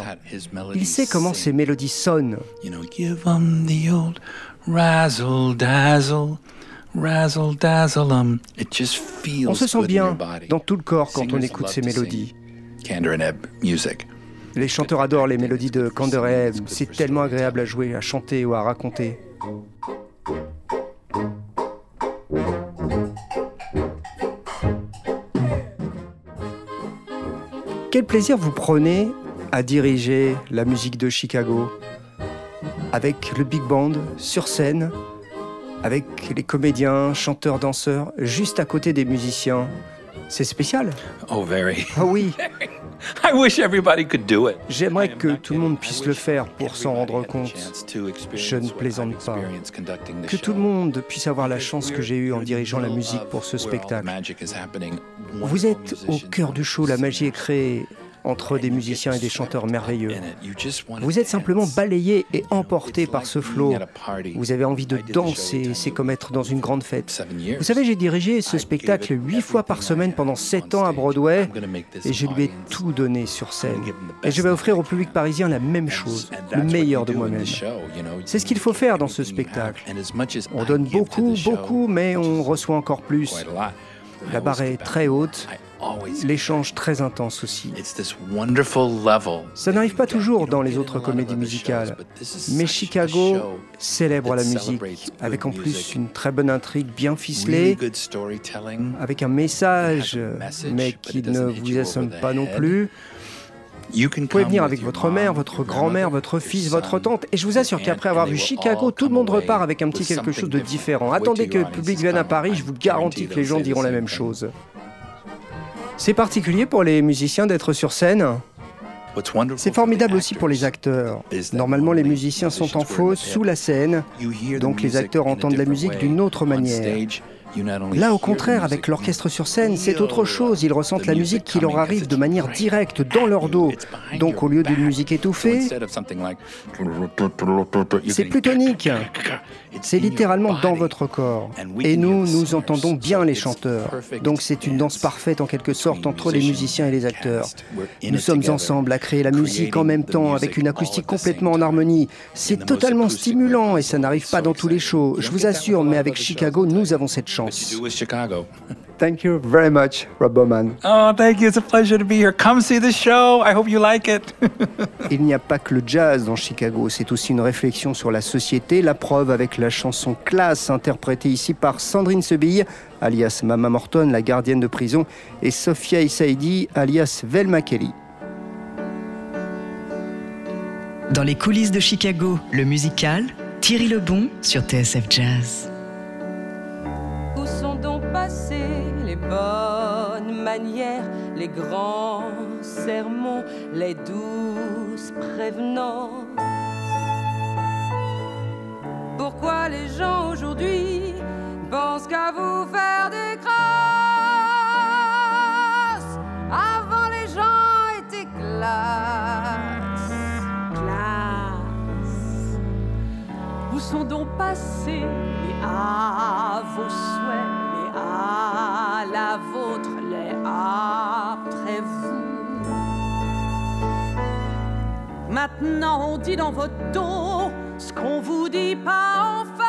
Il sait comment ces mélodies sonnent. You know, give 'em the old razzle dazzle, razzle dazzle 'em. It just feels On se sent bien dans tout le corps quand on écoute ces mélodies. Kander and Ebb music. Les chanteurs adorent les mélodies de Kander et Ebb. C'est tellement agréable à jouer, à chanter ou à raconter. Quel plaisir vous prenez à diriger la musique de Chicago avec le big band sur scène, avec les comédiens, chanteurs, danseurs, juste à côté des musiciens? C'est spécial. Oh, very. Ah oui, j'aimerais que tout le monde puisse le faire pour s'en rendre compte. Je ne plaisante pas. Que tout le monde puisse avoir la chance que j'ai eue en dirigeant la musique pour ce spectacle. Vous êtes au cœur du show, la magie est créée entre des musiciens et des chanteurs merveilleux. Vous êtes simplement balayé et emporté par ce flot. Vous avez envie de danser, c'est comme être dans une grande fête. Vous savez, j'ai dirigé ce spectacle huit fois par semaine pendant sept ans à Broadway et je lui ai tout donné sur scène. Et je vais offrir au public parisien la même chose, le meilleur de moi-même. C'est ce qu'il faut faire dans ce spectacle. On donne beaucoup, beaucoup, mais on reçoit encore plus. La barre est très haute, l'échange très intense aussi. Ça n'arrive pas toujours dans les autres comédies musicales, mais Chicago célèbre la musique avec en plus une très bonne intrigue bien ficelée, avec un message, mais qui ne vous assomme pas non plus. Vous pouvez venir avec votre mère, votre grand-mère, votre fils, votre tante, et je vous assure qu'après avoir vu Chicago, tout le monde repart avec un petit quelque chose de différent. Attendez que le public vienne à Paris, je vous garantis que les gens diront la même chose. C'est particulier pour les musiciens d'être sur scène. C'est formidable aussi pour les acteurs. Normalement, les musiciens sont en fausse sous la scène, donc les acteurs entendent la musique d'une autre manière. Là, au contraire, avec l'orchestre sur scène, c'est autre chose. Ils ressentent la musique qui leur arrive de manière directe dans leur dos. Donc, au lieu d'une musique étouffée, c'est plus tonique. C'est littéralement dans votre corps. Et nous, nous entendons bien les chanteurs. Donc, c'est une danse parfaite en quelque sorte entre les musiciens et les acteurs. Nous sommes ensemble à créer la musique en même temps avec une acoustique complètement en harmonie. C'est totalement stimulant et ça n'arrive pas dans tous les shows. Je vous assure, mais avec Chicago, nous avons cette chance. Do with Chicago? Thank you very much, Rob Bowman. Oh, thank you. It's a pleasure to be here. Come see the show. I hope you like it. Il n'y a pas que le jazz dans Chicago, c'est aussi une réflexion sur la société, la preuve avec la chanson Classe interprétée ici par Sandrine Sebille, alias Mama Morton, la gardienne de prison, et Sophia Issaidi, alias Velma Kelly. Dans les coulisses de Chicago, le musical, Thierry Lebon sur TSF Jazz. Sont donc passées les bonnes manières, les grands sermons, les douces prévenances. Pourquoi les gens aujourd'hui pensent qu'à vous faire des grâces? Avant les gens étaient classe, Où sont donc passés les à vos souhaits, les à la vôtre, les après vous? Maintenant on dit dans votre dos ce qu'on vous dit pas en face.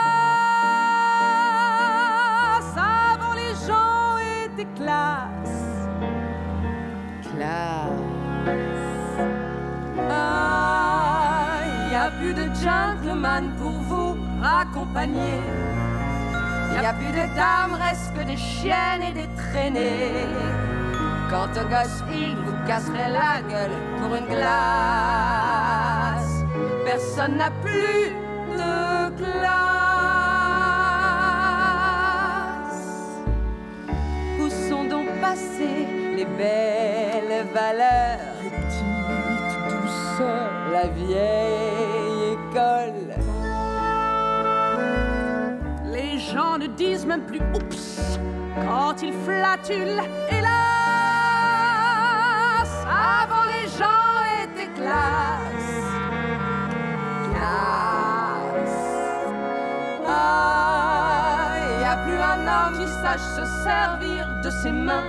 Avant les gens étaient classes, classes. Ah, y a plus de junk pour vous accompagner. Y a plus de dames, reste que des chiennes et des traînées. Quand un gosse, il vous casserait la gueule pour une glace. Personne n'a plus de classe. Où sont donc passées les belles valeurs? Les petites douceurs, la vieille même plus oups quand ils flatulent. Hélas, avant les gens étaient classe. Classe. Ah, y a plus un homme qui sache se servir de ses mains.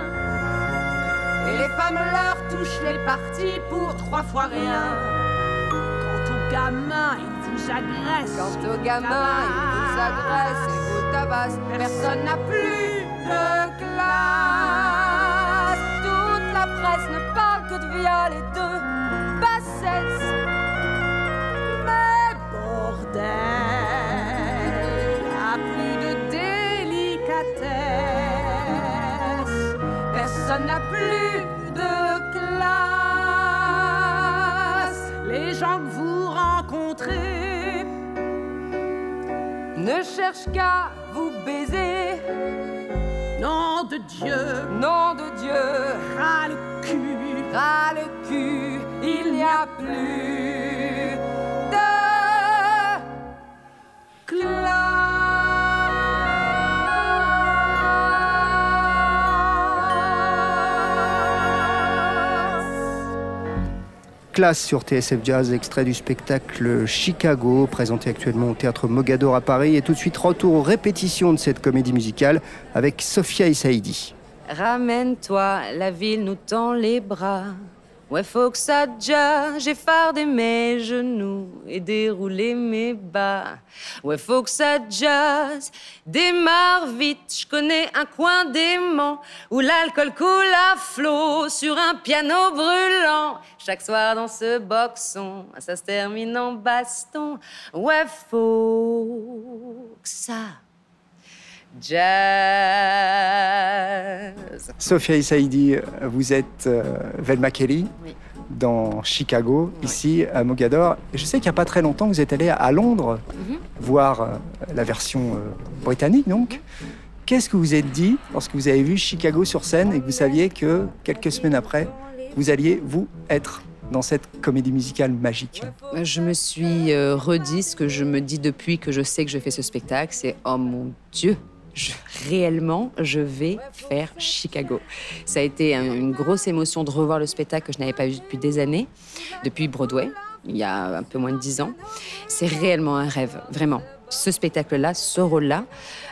Et les femmes leur touchent les parties pour trois fois rien. Quant au gamin, il vous agresse. Quant au gamin, il vous agresse et vous Personne n'a plus de classe. Toute la presse ne parle que de viol et de bassesse. Mais bordel, a plus de délicatesse. Personne n'a plus de classe. Les gens que vous rencontrez ne cherchent qu'à de Dieu, nom de Dieu, ras le cul, ras le cul, il n'y a plus Classe sur TSF Jazz, extrait du spectacle Chicago, présenté actuellement au théâtre Mogador à Paris. Et tout de suite, retour aux répétitions de cette comédie musicale avec Sophia Issaidi. Ramène-toi, la ville nous tend les bras. Ouais, faut que ça déjà, j'ai fardé mes genoux et déroulé mes bas. Ouais, faut que ça jazz, démarre vite. Je connais un coin dément où l'alcool coule à flot sur un piano brûlant. Chaque soir dans ce boxon, ça se termine en baston. Ouais, faut que ça jazz. Sophia Issaidi, vous êtes euh, Velma Kelly Oui. dans Chicago, ici à Mogador. Et Je sais qu'il n'y a pas très longtemps, vous êtes allé à Londres Mhm. voir euh, la version euh, britannique, donc. Qu'est-ce que vous êtes dit lorsque vous avez vu Chicago sur scène et que vous saviez que quelques semaines après, vous alliez, vous, être dans cette comédie musicale magique? Je me suis euh, redit ce que je me dis depuis que je sais que je fais ce spectacle, c'est oh mon Dieu, réellement, je vais faire Chicago. Ça a été un- une grosse émotion de revoir le spectacle que je n'avais pas vu depuis des années, depuis Broadway, il y a un peu moins de dix ans. C'est réellement un rêve, vraiment. Ce spectacle-là, ce rôle-là,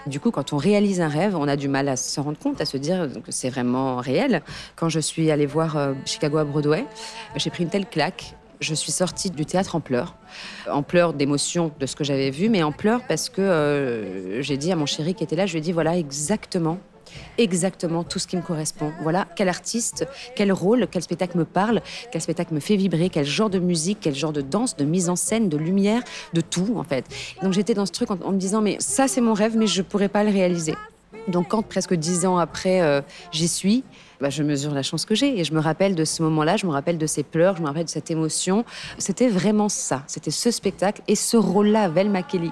du coup, quand on réalise un rêve, on a du mal à se rendre compte, à se dire que c'est vraiment réel. Quand je suis allée voir euh, Chicago à Broadway, j'ai pris une telle claque je suis sortie du théâtre en pleurs, en pleurs d'émotion de ce que j'avais vu, mais en pleurs parce que euh, j'ai dit à mon chéri qui était là, je lui ai dit voilà exactement, exactement tout ce qui me correspond. Voilà quel artiste, quel rôle, quel spectacle me parle, quel spectacle me fait vibrer, quel genre de musique, quel genre de danse, de mise en scène, de lumière, de tout en fait. Donc j'étais dans ce truc en, me disant mais ça c'est mon rêve, mais je pourrais pas le réaliser. Donc quand presque dix ans après euh, j'y suis, bah, je mesure la chance que j'ai et je me rappelle de ce moment-là, je me rappelle de ces pleurs, je me rappelle de cette émotion. C'était vraiment ça, c'était ce spectacle et ce rôle-là, Velma Kelly.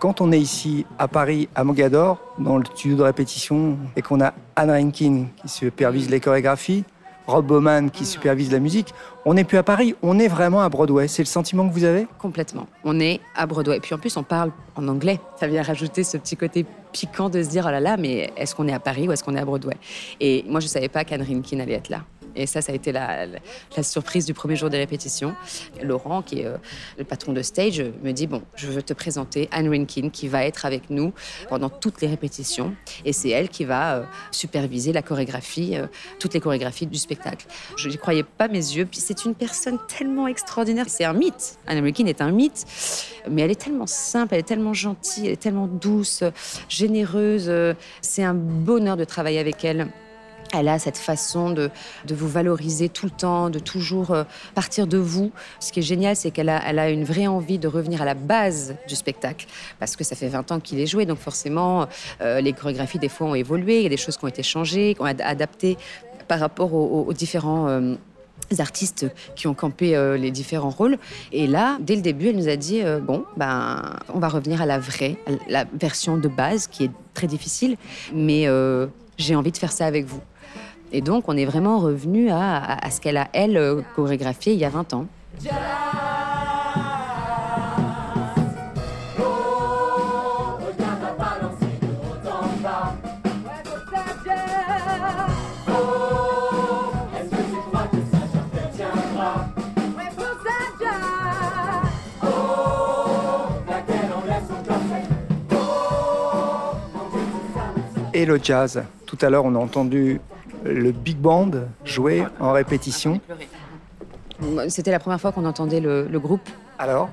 Quand on est ici à Paris, à Mogador, dans le studio de répétition, et qu'on a Anne Rankin qui supervise les chorégraphies, Rob Bowman qui supervise la musique, on n'est plus à Paris, on est vraiment à Broadway. C'est le sentiment que vous avez? Complètement. On est à Broadway. Et puis en plus, on parle en anglais. Ça vient rajouter ce petit côté piquant de se dire oh là là, mais est-ce qu'on est à Paris ou est-ce qu'on est à Broadway? Et moi, je savais pas qu'Anne Rankin allait être là. Et ça, ça a été la, surprise du premier jour des répétitions. Laurent, qui est euh, le patron de stage, me dit Bon, je veux te présenter Anne Rinkin, qui va être avec nous pendant toutes les répétitions. Et c'est elle qui va euh, superviser la chorégraphie, euh, toutes les chorégraphies du spectacle. Je n'y croyais pas mes yeux. Puis c'est une personne tellement extraordinaire. C'est un mythe. Anne Rinkin est un mythe. Mais elle est tellement simple, elle est tellement gentille, elle est tellement douce, généreuse. C'est un bonheur de travailler avec elle. Elle a cette façon de, de vous valoriser tout le temps, de toujours euh, partir de vous. Ce qui est génial, c'est qu'elle a, elle a une vraie envie de revenir à la base du spectacle, parce que ça fait 20 ans qu'il est joué, donc forcément, euh, les chorégraphies, des fois, ont évolué, il y a des choses qui ont été changées, qui ont ad- adapté par rapport aux, différents... euh, artistes qui ont campé les différents rôles. Et là, dès le début, elle nous a dit bon, ben, on va revenir à la vraie, à la version de base qui est très difficile, mais j'ai envie de faire ça avec vous. Et donc, on est vraiment revenu à, à- à ce qu'elle a, elle, euh, chorégraphié il y a 20 ans. Et le jazz. Tout à l'heure, on a entendu le big band jouer en répétition. C'était la première fois qu'on entendait le, le groupe. Alors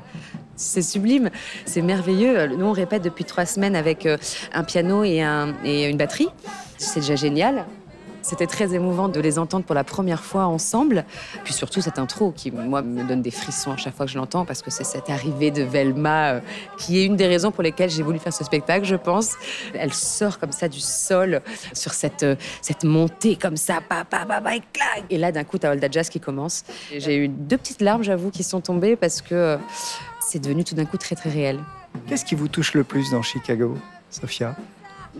C'est sublime, c'est merveilleux. Nous, on répète depuis trois semaines avec euh, un piano et, un- et une batterie. C'est déjà génial. C'était très émouvant de les entendre pour la première fois ensemble. Puis surtout cette intro qui, moi, me donne des frissons à chaque fois que je l'entends parce que c'est cette arrivée de Velma euh, qui est une des raisons pour lesquelles j'ai voulu faire ce spectacle, je pense. Elle sort comme ça du sol sur cette, euh, cette montée comme ça, pa, pa, pa, et clac. Et là, d'un coup, t'as Olda Jazz qui commence. J'ai eu deux petites larmes, j'avoue, qui sont tombées parce que euh, c'est devenu tout d'un coup très, très réel. Qu'est-ce qui vous touche le plus dans Chicago, Sophia?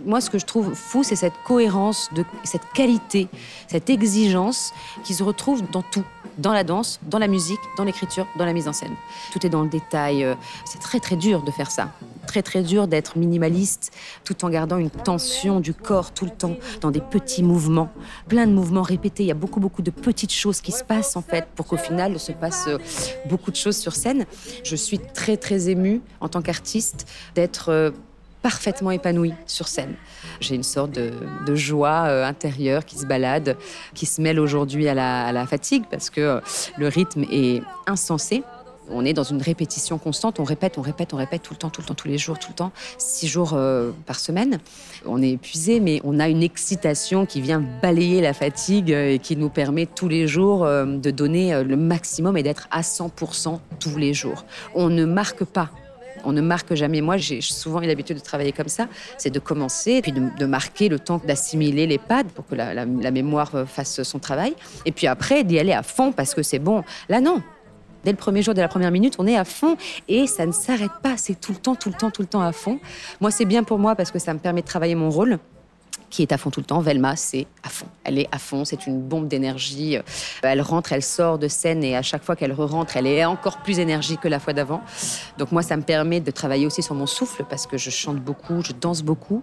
Moi, ce que je trouve fou, c'est cette cohérence, cette qualité, cette exigence qui se retrouve dans tout. Dans la danse, dans la musique, dans l'écriture, dans la mise en scène. Tout est dans le détail. C'est très, très dur de faire ça. Très, très dur d'être minimaliste tout en gardant une tension du corps tout le temps, dans des petits mouvements. Plein de mouvements répétés. Il y a beaucoup, beaucoup de petites choses qui se passent, en fait, pour qu'au final, se passe euh, beaucoup de choses sur scène. Je suis très, très émue, en tant qu'artiste, d'être euh, parfaitement épanouie sur scène. J'ai une sorte de, joie euh, intérieure qui se balade, qui se mêle aujourd'hui à la, fatigue parce que euh, le rythme est insensé. On est dans une répétition constante, on répète, on répète, on répète tout le temps, tout le temps, tous les jours, tout le temps, six jours euh, par semaine. On est épuisé, mais on a une excitation qui vient balayer la fatigue et qui nous permet tous les jours de donner le maximum et d'être à 100% tous les jours. On ne marque pas on ne marque jamais. Moi, j'ai souvent eu l'habitude de travailler comme ça. C'est de commencer, puis de, marquer le temps d'assimiler les pads pour que la, la- la mémoire euh, fasse son travail. Et puis après, d'y aller à fond parce que c'est bon. Là, non. Dès le premier jour, dès la première minute, on est à fond et ça ne s'arrête pas. C'est tout le temps, tout le temps, tout le temps à fond. Moi, c'est bien pour moi parce que ça me permet de travailler mon rôle qui est à fond tout le temps. Velma, c'est à fond. Elle est à fond, c'est une bombe d'énergie. Euh, Elle rentre, elle sort de scène et à chaque fois qu'elle re-rentre, elle est encore plus énergique que la fois d'avant. Donc moi, ça me permet de travailler aussi sur mon souffle parce que je chante beaucoup, je danse beaucoup.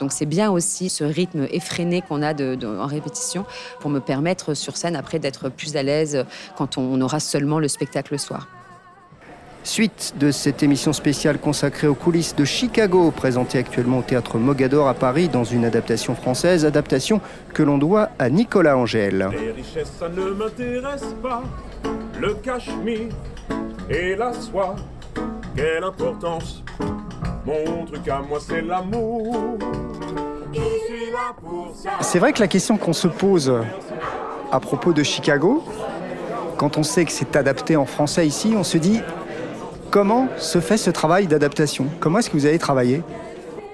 Donc c'est bien aussi ce rythme effréné qu'on a de- en répétition pour me permettre sur scène après d'être plus à l'aise quand on aura seulement le spectacle le soir. Suite de cette émission spéciale consacrée aux coulisses de Chicago, présentée actuellement au théâtre Mogador à Paris dans une adaptation française, adaptation que l'on doit à Nicolas Angèle. Les richesses, ça ne m'intéresse pas. Le cachemire et la soie, quelle importance. Mon truc à moi, c'est l'amour. C'est vrai que la question qu'on se pose à propos de Chicago, quand on sait que c'est adapté en français ici, on se dit comment se fait ce travail d'adaptation? Comment est-ce que vous avez travaillé?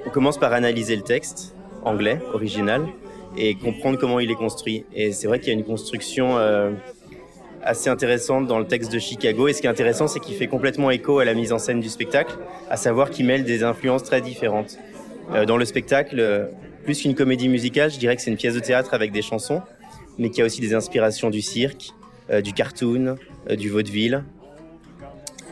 On commence par analyser le texte anglais, original, et comprendre comment il est construit. Et c'est vrai qu'il y a une construction euh, assez intéressante dans le texte de Chicago. Et ce qui est intéressant, c'est qu'il fait complètement écho à la mise en scène du spectacle, à savoir qu'il mêle des influences très différentes. Euh, dans le spectacle, plus qu'une comédie musicale, je dirais que c'est une pièce de théâtre avec des chansons, mais qui a aussi des inspirations du cirque, euh, du cartoon, du vaudeville.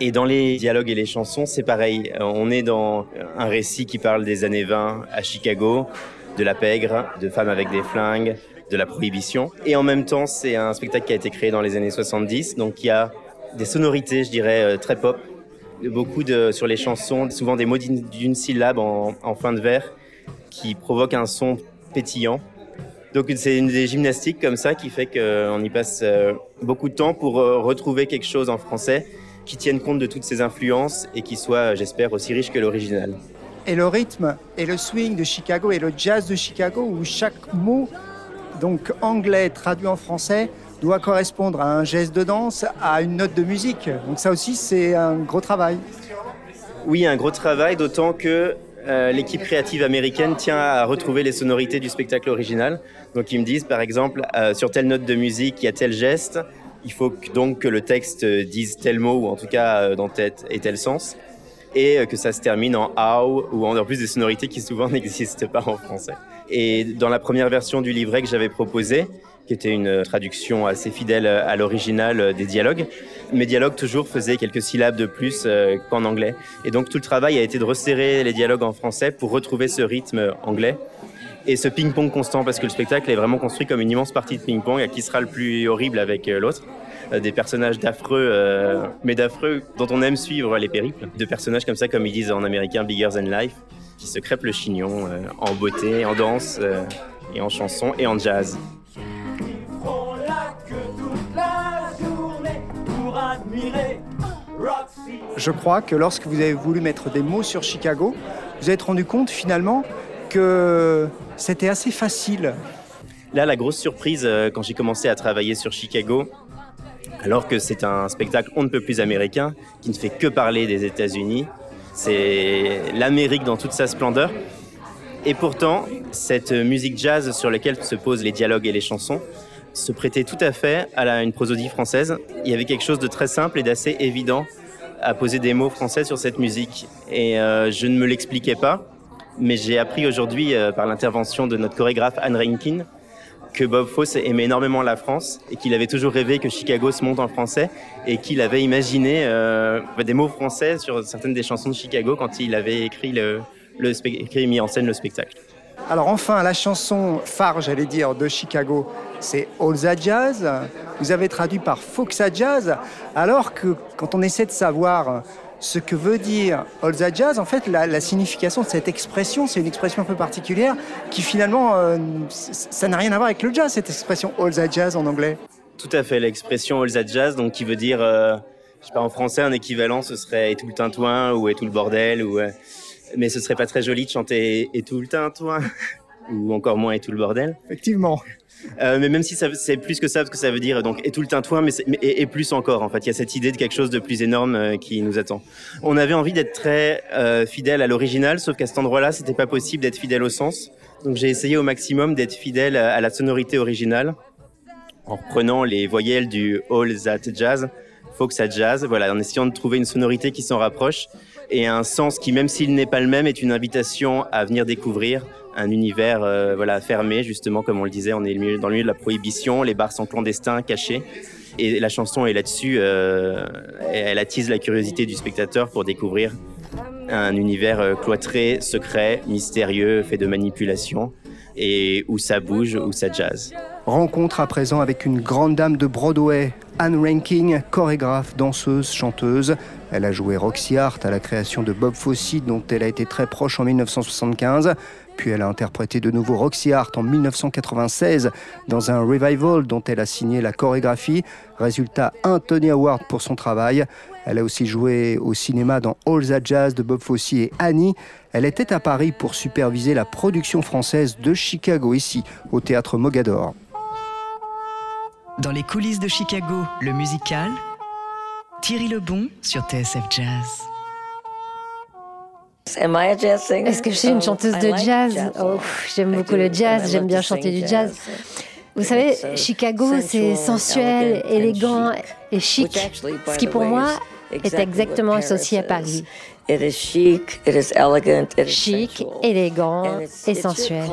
Et dans les dialogues et les chansons, c'est pareil. Euh, On est dans un récit qui parle des années 20 à Chicago, de la pègre, de femmes avec des flingues, de la prohibition. Et en même temps, c'est un spectacle qui a été créé dans les années 70, donc il y a des sonorités, je dirais, euh, très pop. Beaucoup de, sur les chansons, souvent des mots d'une syllabe en, fin de vers qui provoquent un son pétillant. Donc c'est une des gymnastiques comme ça qui fait qu'on y passe euh, beaucoup de temps pour euh, retrouver quelque chose en français qui tienne compte de toutes ces influences et qui soit, j'espère, aussi riche que l'original. Et le rythme et le swing de Chicago et le jazz de Chicago, où chaque mot, donc anglais traduit en français, doit correspondre à un geste de danse, à une note de musique. Donc ça aussi, c'est un gros travail. Oui, un gros travail, d'autant que euh, l'équipe créative américaine tient à retrouver les sonorités du spectacle original. Donc ils me disent, par exemple, euh, sur telle note de musique, il y a tel geste, il faut donc que le texte dise tel mot, ou en tout cas euh, dans tel et tel sens, et euh, que ça se termine en how, ou en, en plus des sonorités qui souvent n'existent pas en français. Et dans la première version du livret que j'avais proposé, qui était une traduction assez fidèle à l'original euh, des dialogues. Mes dialogues toujours faisaient quelques syllabes de plus euh, qu'en anglais. Et donc tout le travail a été de resserrer les dialogues en français pour retrouver ce rythme anglais et ce ping-pong constant, parce que le spectacle est vraiment construit comme une immense partie de ping-pong, à qui sera le plus horrible avec euh, l'autre. Euh, Des personnages d'affreux, euh, mais d'affreux, dont on aime suivre les périples. De personnages comme ça, comme ils disent en américain, bigger than life, qui se crêpent le chignon en beauté, en danse, et en chanson, et en jazz. Je crois que lorsque vous avez voulu mettre des mots sur Chicago, vous êtes rendu compte finalement que c'était assez facile. Là, la grosse surprise euh, quand j'ai commencé à travailler sur Chicago, alors que c'est un spectacle on ne peut plus américain, qui ne fait que parler des États-Unis, c'est l'Amérique dans toute sa splendeur. Et pourtant, cette musique jazz sur laquelle se posent les dialogues et les chansons se prêtait tout à fait à une prosodie française. Il y avait quelque chose de très simple et d'assez évident à poser des mots français sur cette musique. Et euh, je ne me l'expliquais pas, mais j'ai appris aujourd'hui euh, par l'intervention de notre chorégraphe Anne Reinkin que Bob Fosse aimait énormément la France et qu'il avait toujours rêvé que Chicago se monte en français et qu'il avait imaginé euh, des mots français sur certaines des chansons de Chicago quand il avait écrit, le, écrit mis en scène le spectacle. Alors enfin, la chanson phare, j'allais dire, de Chicago, c'est All That Jazz. Vous avez traduit par Foxa Jazz, alors que quand on essaie de savoir ce que veut dire All That Jazz, en fait, la, la signification de cette expression, c'est une expression un peu particulière qui finalement, euh, ça n'a rien à voir avec le jazz, cette expression All That Jazz en anglais. Tout à fait, l'expression All That Jazz, donc qui veut dire, euh, je sais pas, en français, un équivalent, ce serait Et tout le tintouin ou Et tout le bordel, ou, euh, mais ce serait pas très joli de chanter Et tout le tintouin, ou encore moins Et tout le bordel. Effectivement. Euh, mais même si c'est plus que ça, parce que ça veut dire donc et tout le tintouin, mais, et, plus encore. En fait, il y a cette idée de quelque chose de plus énorme euh, qui nous attend. On avait envie d'être très euh, fidèle à l'original, sauf qu'à cet endroit-là, c'était pas possible d'être fidèle au sens. Donc j'ai essayé au maximum d'être fidèle à, la sonorité originale, en reprenant les voyelles du All That Jazz, Fox at Jazz, voilà, en essayant de trouver une sonorité qui s'en rapproche et un sens qui, même s'il n'est pas le même, est une invitation à venir découvrir un univers euh, voilà, fermé, justement, comme on le disait, on est dans le milieu de la prohibition, les bars sont clandestins, cachés. Et la chanson est là-dessus, euh, elle attise la curiosité du spectateur pour découvrir un univers euh, cloîtré, secret, mystérieux, fait de manipulation, et où ça bouge, où ça jazz. Rencontre à présent avec une grande dame de Broadway, Anne Ranking, chorégraphe, danseuse, chanteuse. Elle a joué Roxy Hart à la création de Bob Fosse, dont elle a été très proche en 1975. Puis elle a interprété de nouveau Roxy Hart en 1996 dans un revival dont elle a signé la chorégraphie. Résultat, un Tony Award pour son travail. Elle a aussi joué au cinéma dans All That Jazz de Bob Fosse et Annie. Elle était à Paris pour superviser la production française de Chicago, ici, au théâtre Mogador. Dans les coulisses de Chicago, le musical, Thierry Lebon sur TSF Jazz. Est-ce que je suis une chanteuse de jazz? Oh, J'aime beaucoup le jazz, j'aime bien chanter du jazz. Vous savez, Chicago, c'est sensuel, élégant et chic, ce qui pour moi est exactement associé à Paris. Chic, élégant et sensuel.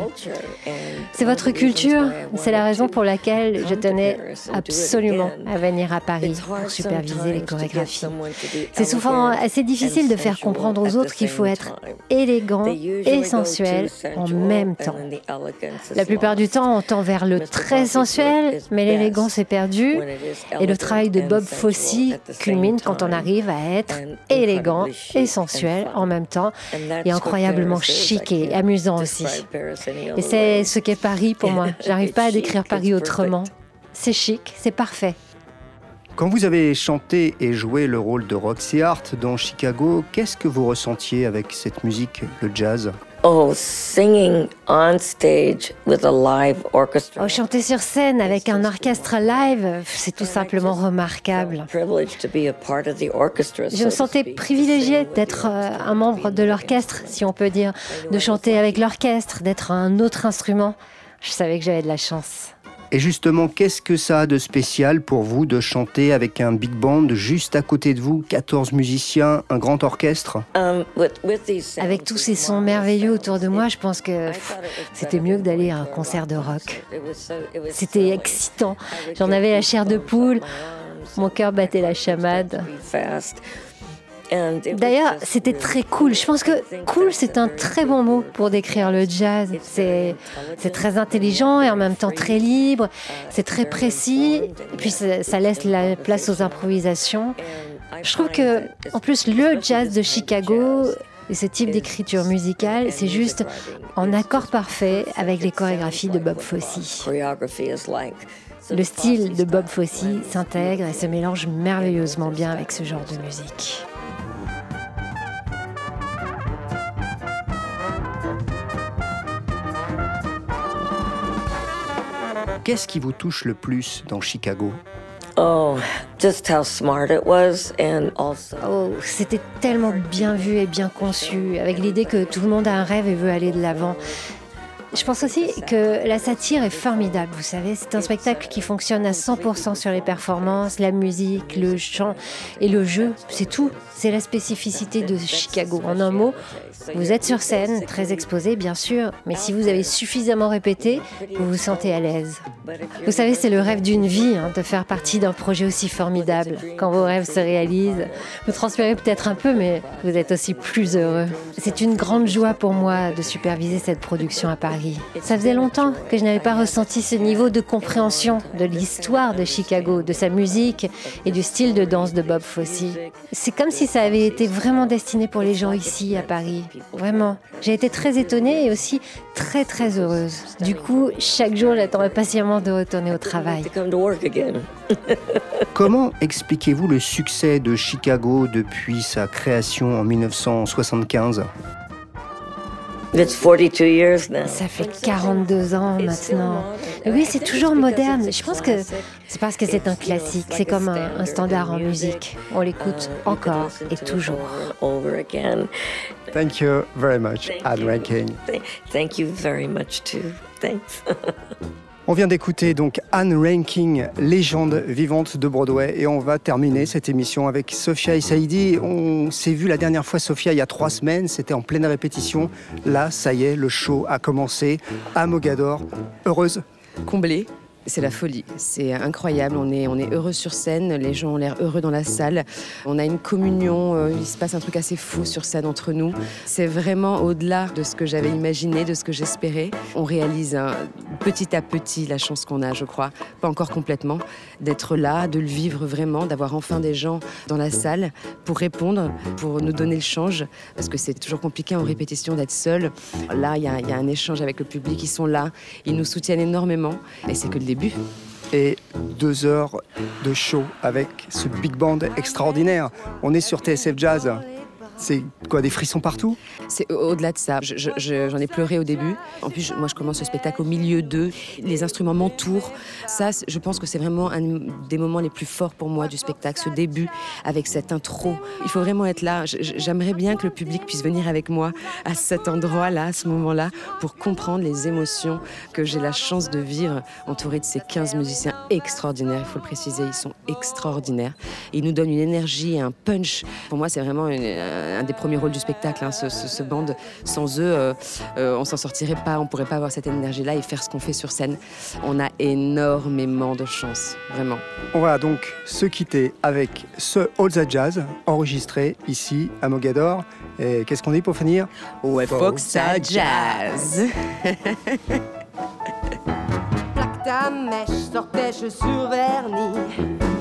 C'est votre culture, c'est la raison pour laquelle je tenais absolument à venir à Paris pour superviser les chorégraphies. C'est souvent assez difficile de faire comprendre aux autres qu'il faut être élégant et sensuel en même temps. La plupart du temps, on tend vers le très sensuel, mais l'élégance est perdue et le travail de Bob Fosse culmine quand on arrive à être élégant et sensuel en même temps et incroyablement chic et amusant aussi. Et c'est ce qu'est Paris pour moi. J'arrive pas à décrire Paris autrement. C'est chic, c'est parfait. Quand vous avez chanté et joué le rôle de Roxy Hart dans Chicago, qu'est-ce que vous ressentiez avec cette musique, le jazz? Oh, singing on stage with a live orchestra. Oh, chanter sur scène avec un orchestre live, c'est tout simplement remarquable. Je me sentais privilégiée d'être euh, un membre de l'orchestre, si on peut dire, de chanter avec l'orchestre, d'être un autre instrument. Je savais que j'avais de la chance. Et justement, qu'est-ce que ça a de spécial pour vous de chanter avec un big band juste à côté de vous, 14 musiciens, un grand orchestre? Um, Avec tous ces sons merveilleux autour de moi, je pense que c'était mieux que d'aller à un concert de rock. C'était excitant. J'en avais la chair de poule. Mon cœur battait la chamade. D'ailleurs, c'était très cool. Je pense que cool, c'est un très bon mot pour décrire le jazz. C'est très intelligent et en même temps très libre. C'est très précis. Et puis ça, laisse la place aux improvisations. Je trouve que, en plus, le jazz de Chicago et ce type d'écriture musicale, c'est juste en accord parfait avec les chorégraphies de Bob Fosse. Le style de Bob Fosse s'intègre et se mélange merveilleusement bien avec ce genre de musique. Qu'est-ce qui vous touche le plus dans Chicago? Oh, just how smart it was and also... Oh, c'était tellement bien vu et bien conçu, avec l'idée que tout le monde a un rêve et veut aller de l'avant. Je pense aussi que la satire est formidable, vous savez. C'est un spectacle qui fonctionne à 100% sur les performances, la musique, le chant et le jeu. C'est tout. C'est la spécificité de Chicago. En un mot, vous êtes sur scène, très exposé bien sûr, mais si vous avez suffisamment répété, vous vous sentez à l'aise. Vous savez, c'est le rêve d'une vie hein, de faire partie d'un projet aussi formidable. Quand vos rêves se réalisent, vous transpirez peut-être un peu, mais vous êtes aussi plus heureux. C'est une grande joie pour moi de superviser cette production à Paris. Ça faisait longtemps que je n'avais pas ressenti ce niveau de compréhension de l'histoire de Chicago, de sa musique et du style de danse de Bob Fosse. C'est comme si ça avait été vraiment destiné pour les gens ici à Paris. Vraiment. J'ai été très étonnée et aussi très très heureuse. Du coup, chaque jour, j'attends impatiemment de retourner au travail. Comment expliquez-vous le succès de Chicago depuis sa création en 1975 ça fait 42 ans maintenant. Oui, c'est toujours moderne. Je pense que c'est parce que c'est un classique. C'est comme un, standard en musique. On l'écoute encore et toujours. Thank you very much, Anne Ranking. Thank you very much too. Thanks. On vient d'écouter donc Anne Ranking, légende vivante de Broadway, et on va terminer cette émission avec Sophia et Saïdi. On s'est vu la dernière fois, Sophia, il y a trois semaines, c'était en pleine répétition. Là, ça y est, le show a commencé à Mogador. Heureuse Comblée c'est la folie, c'est incroyable. On est, on est heureux sur scène, les gens ont l'air heureux dans la salle. On a une communion, euh, il se passe un truc assez fou sur scène entre nous. C'est vraiment au-delà de ce que j'avais imaginé, de ce que j'espérais. On réalise petit à petit la chance qu'on a, je crois, pas encore complètement, d'être là, de le vivre vraiment, d'avoir enfin des gens dans la salle pour répondre, pour nous donner le change, parce que c'est toujours compliqué en répétition d'être seul. Là, il y, y, a un échange avec le public, ils sont là, ils nous soutiennent énormément, et c'est que le et deux heures de show avec ce big band extraordinaire. On est sur TSF Jazz. C'est quoi, des frissons partout? C'est au-delà de ça. J'en ai pleuré au début. En plus, moi, je commence le spectacle au milieu d'eux. Les instruments m'entourent. Ça, je pense que c'est vraiment un des moments les plus forts pour moi du spectacle, ce début avec cette intro. Il faut vraiment être là. J'aimerais bien que le public puisse venir avec moi à cet endroit-là, à ce moment-là, pour comprendre les émotions que j'ai la chance de vivre entouré de ces 15 musiciens extraordinaires. Il faut le préciser, ils sont extraordinaires. Ils nous donnent une énergie et un punch. Pour moi, c'est vraiment une un, des premiers rôles du spectacle, hein, ce, ce, band. Sans eux, euh, euh, on s'en sortirait pas, on pourrait pas avoir cette énergie-là et faire ce qu'on fait sur scène. On a énormément de chance, vraiment. On va donc se quitter avec ce All That Jazz enregistré ici à Mogador. Et qu'est-ce qu'on dit pour finir? Ouais, faut ça jazz. Plaque ta mèche, vernis.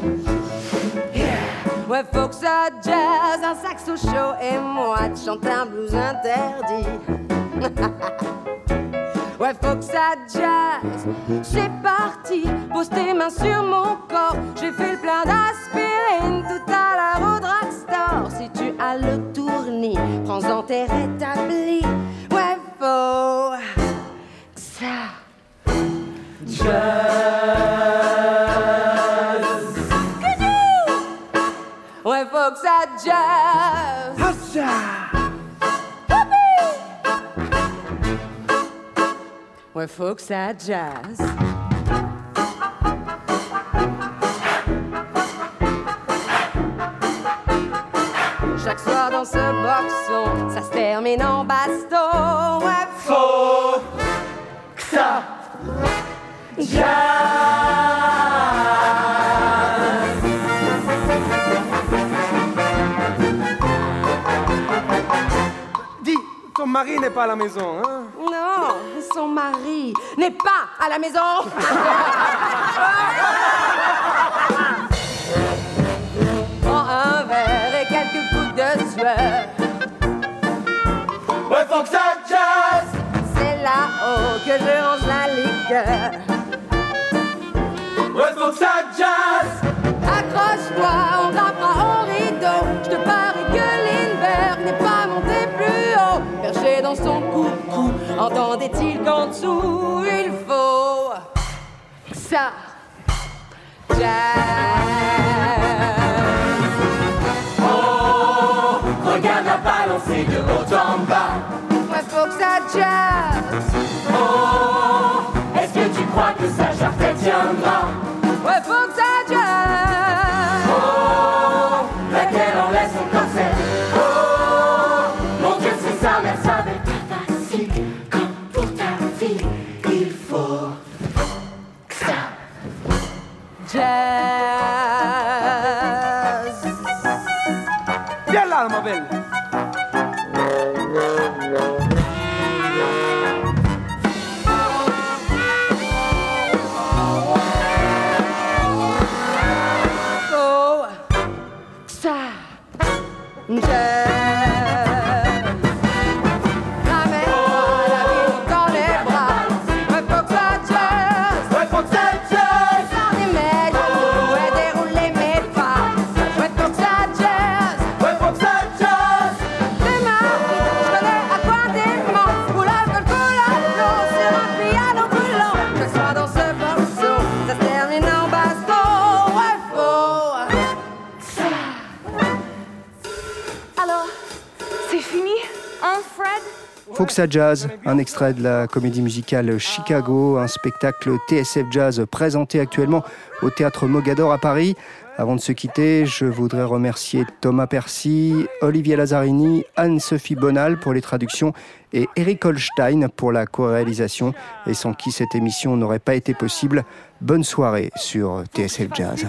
Ouais, faut que ça jazz, un saxo chaud et moi de chanter un blues interdit. ouais, faut que ça jazz, c'est parti. Pose tes mains sur mon corps, j'ai fait le plein d'aspirine tout à l'heure au drugstore. Si tu as le tournis, prends-en tes rétablis. Ouais, faut que ça jazz. Que ça jazz. Ouais, faut que ça jazz. Chaque soir dans ce boxon, ça se termine en baston. Ouais, faut que ça Dis, mari n'est pas à la maison, hein? Non, son mari n'est pas à la maison. Prends un verre et quelques gouttes de sueur. Ouais, faut que ça jazz. C'est là-haut que je range la liqueur. Ouais, faut que ça jazz. Accroche-toi, on tapera au rideau. Dans son coucou, entendait-il qu'en dessous il faut ça? Jazz. Oh, regarde la balancée de haut en bas. Ouais, faut que ça jazz. Oh, est-ce que tu crois que sa jarret tiendra? Ouais, faut que ça Viens là, Jazz, un extrait de la comédie musicale Chicago, un spectacle TSF Jazz présenté actuellement au théâtre Mogador à Paris. Avant de se quitter, je voudrais remercier Thomas Percy, Olivier Lazzarini, Anne-Sophie Bonal pour les traductions et Eric Holstein pour la co-réalisation, et sans qui cette émission n'aurait pas été possible. Bonne soirée sur TSF Jazz.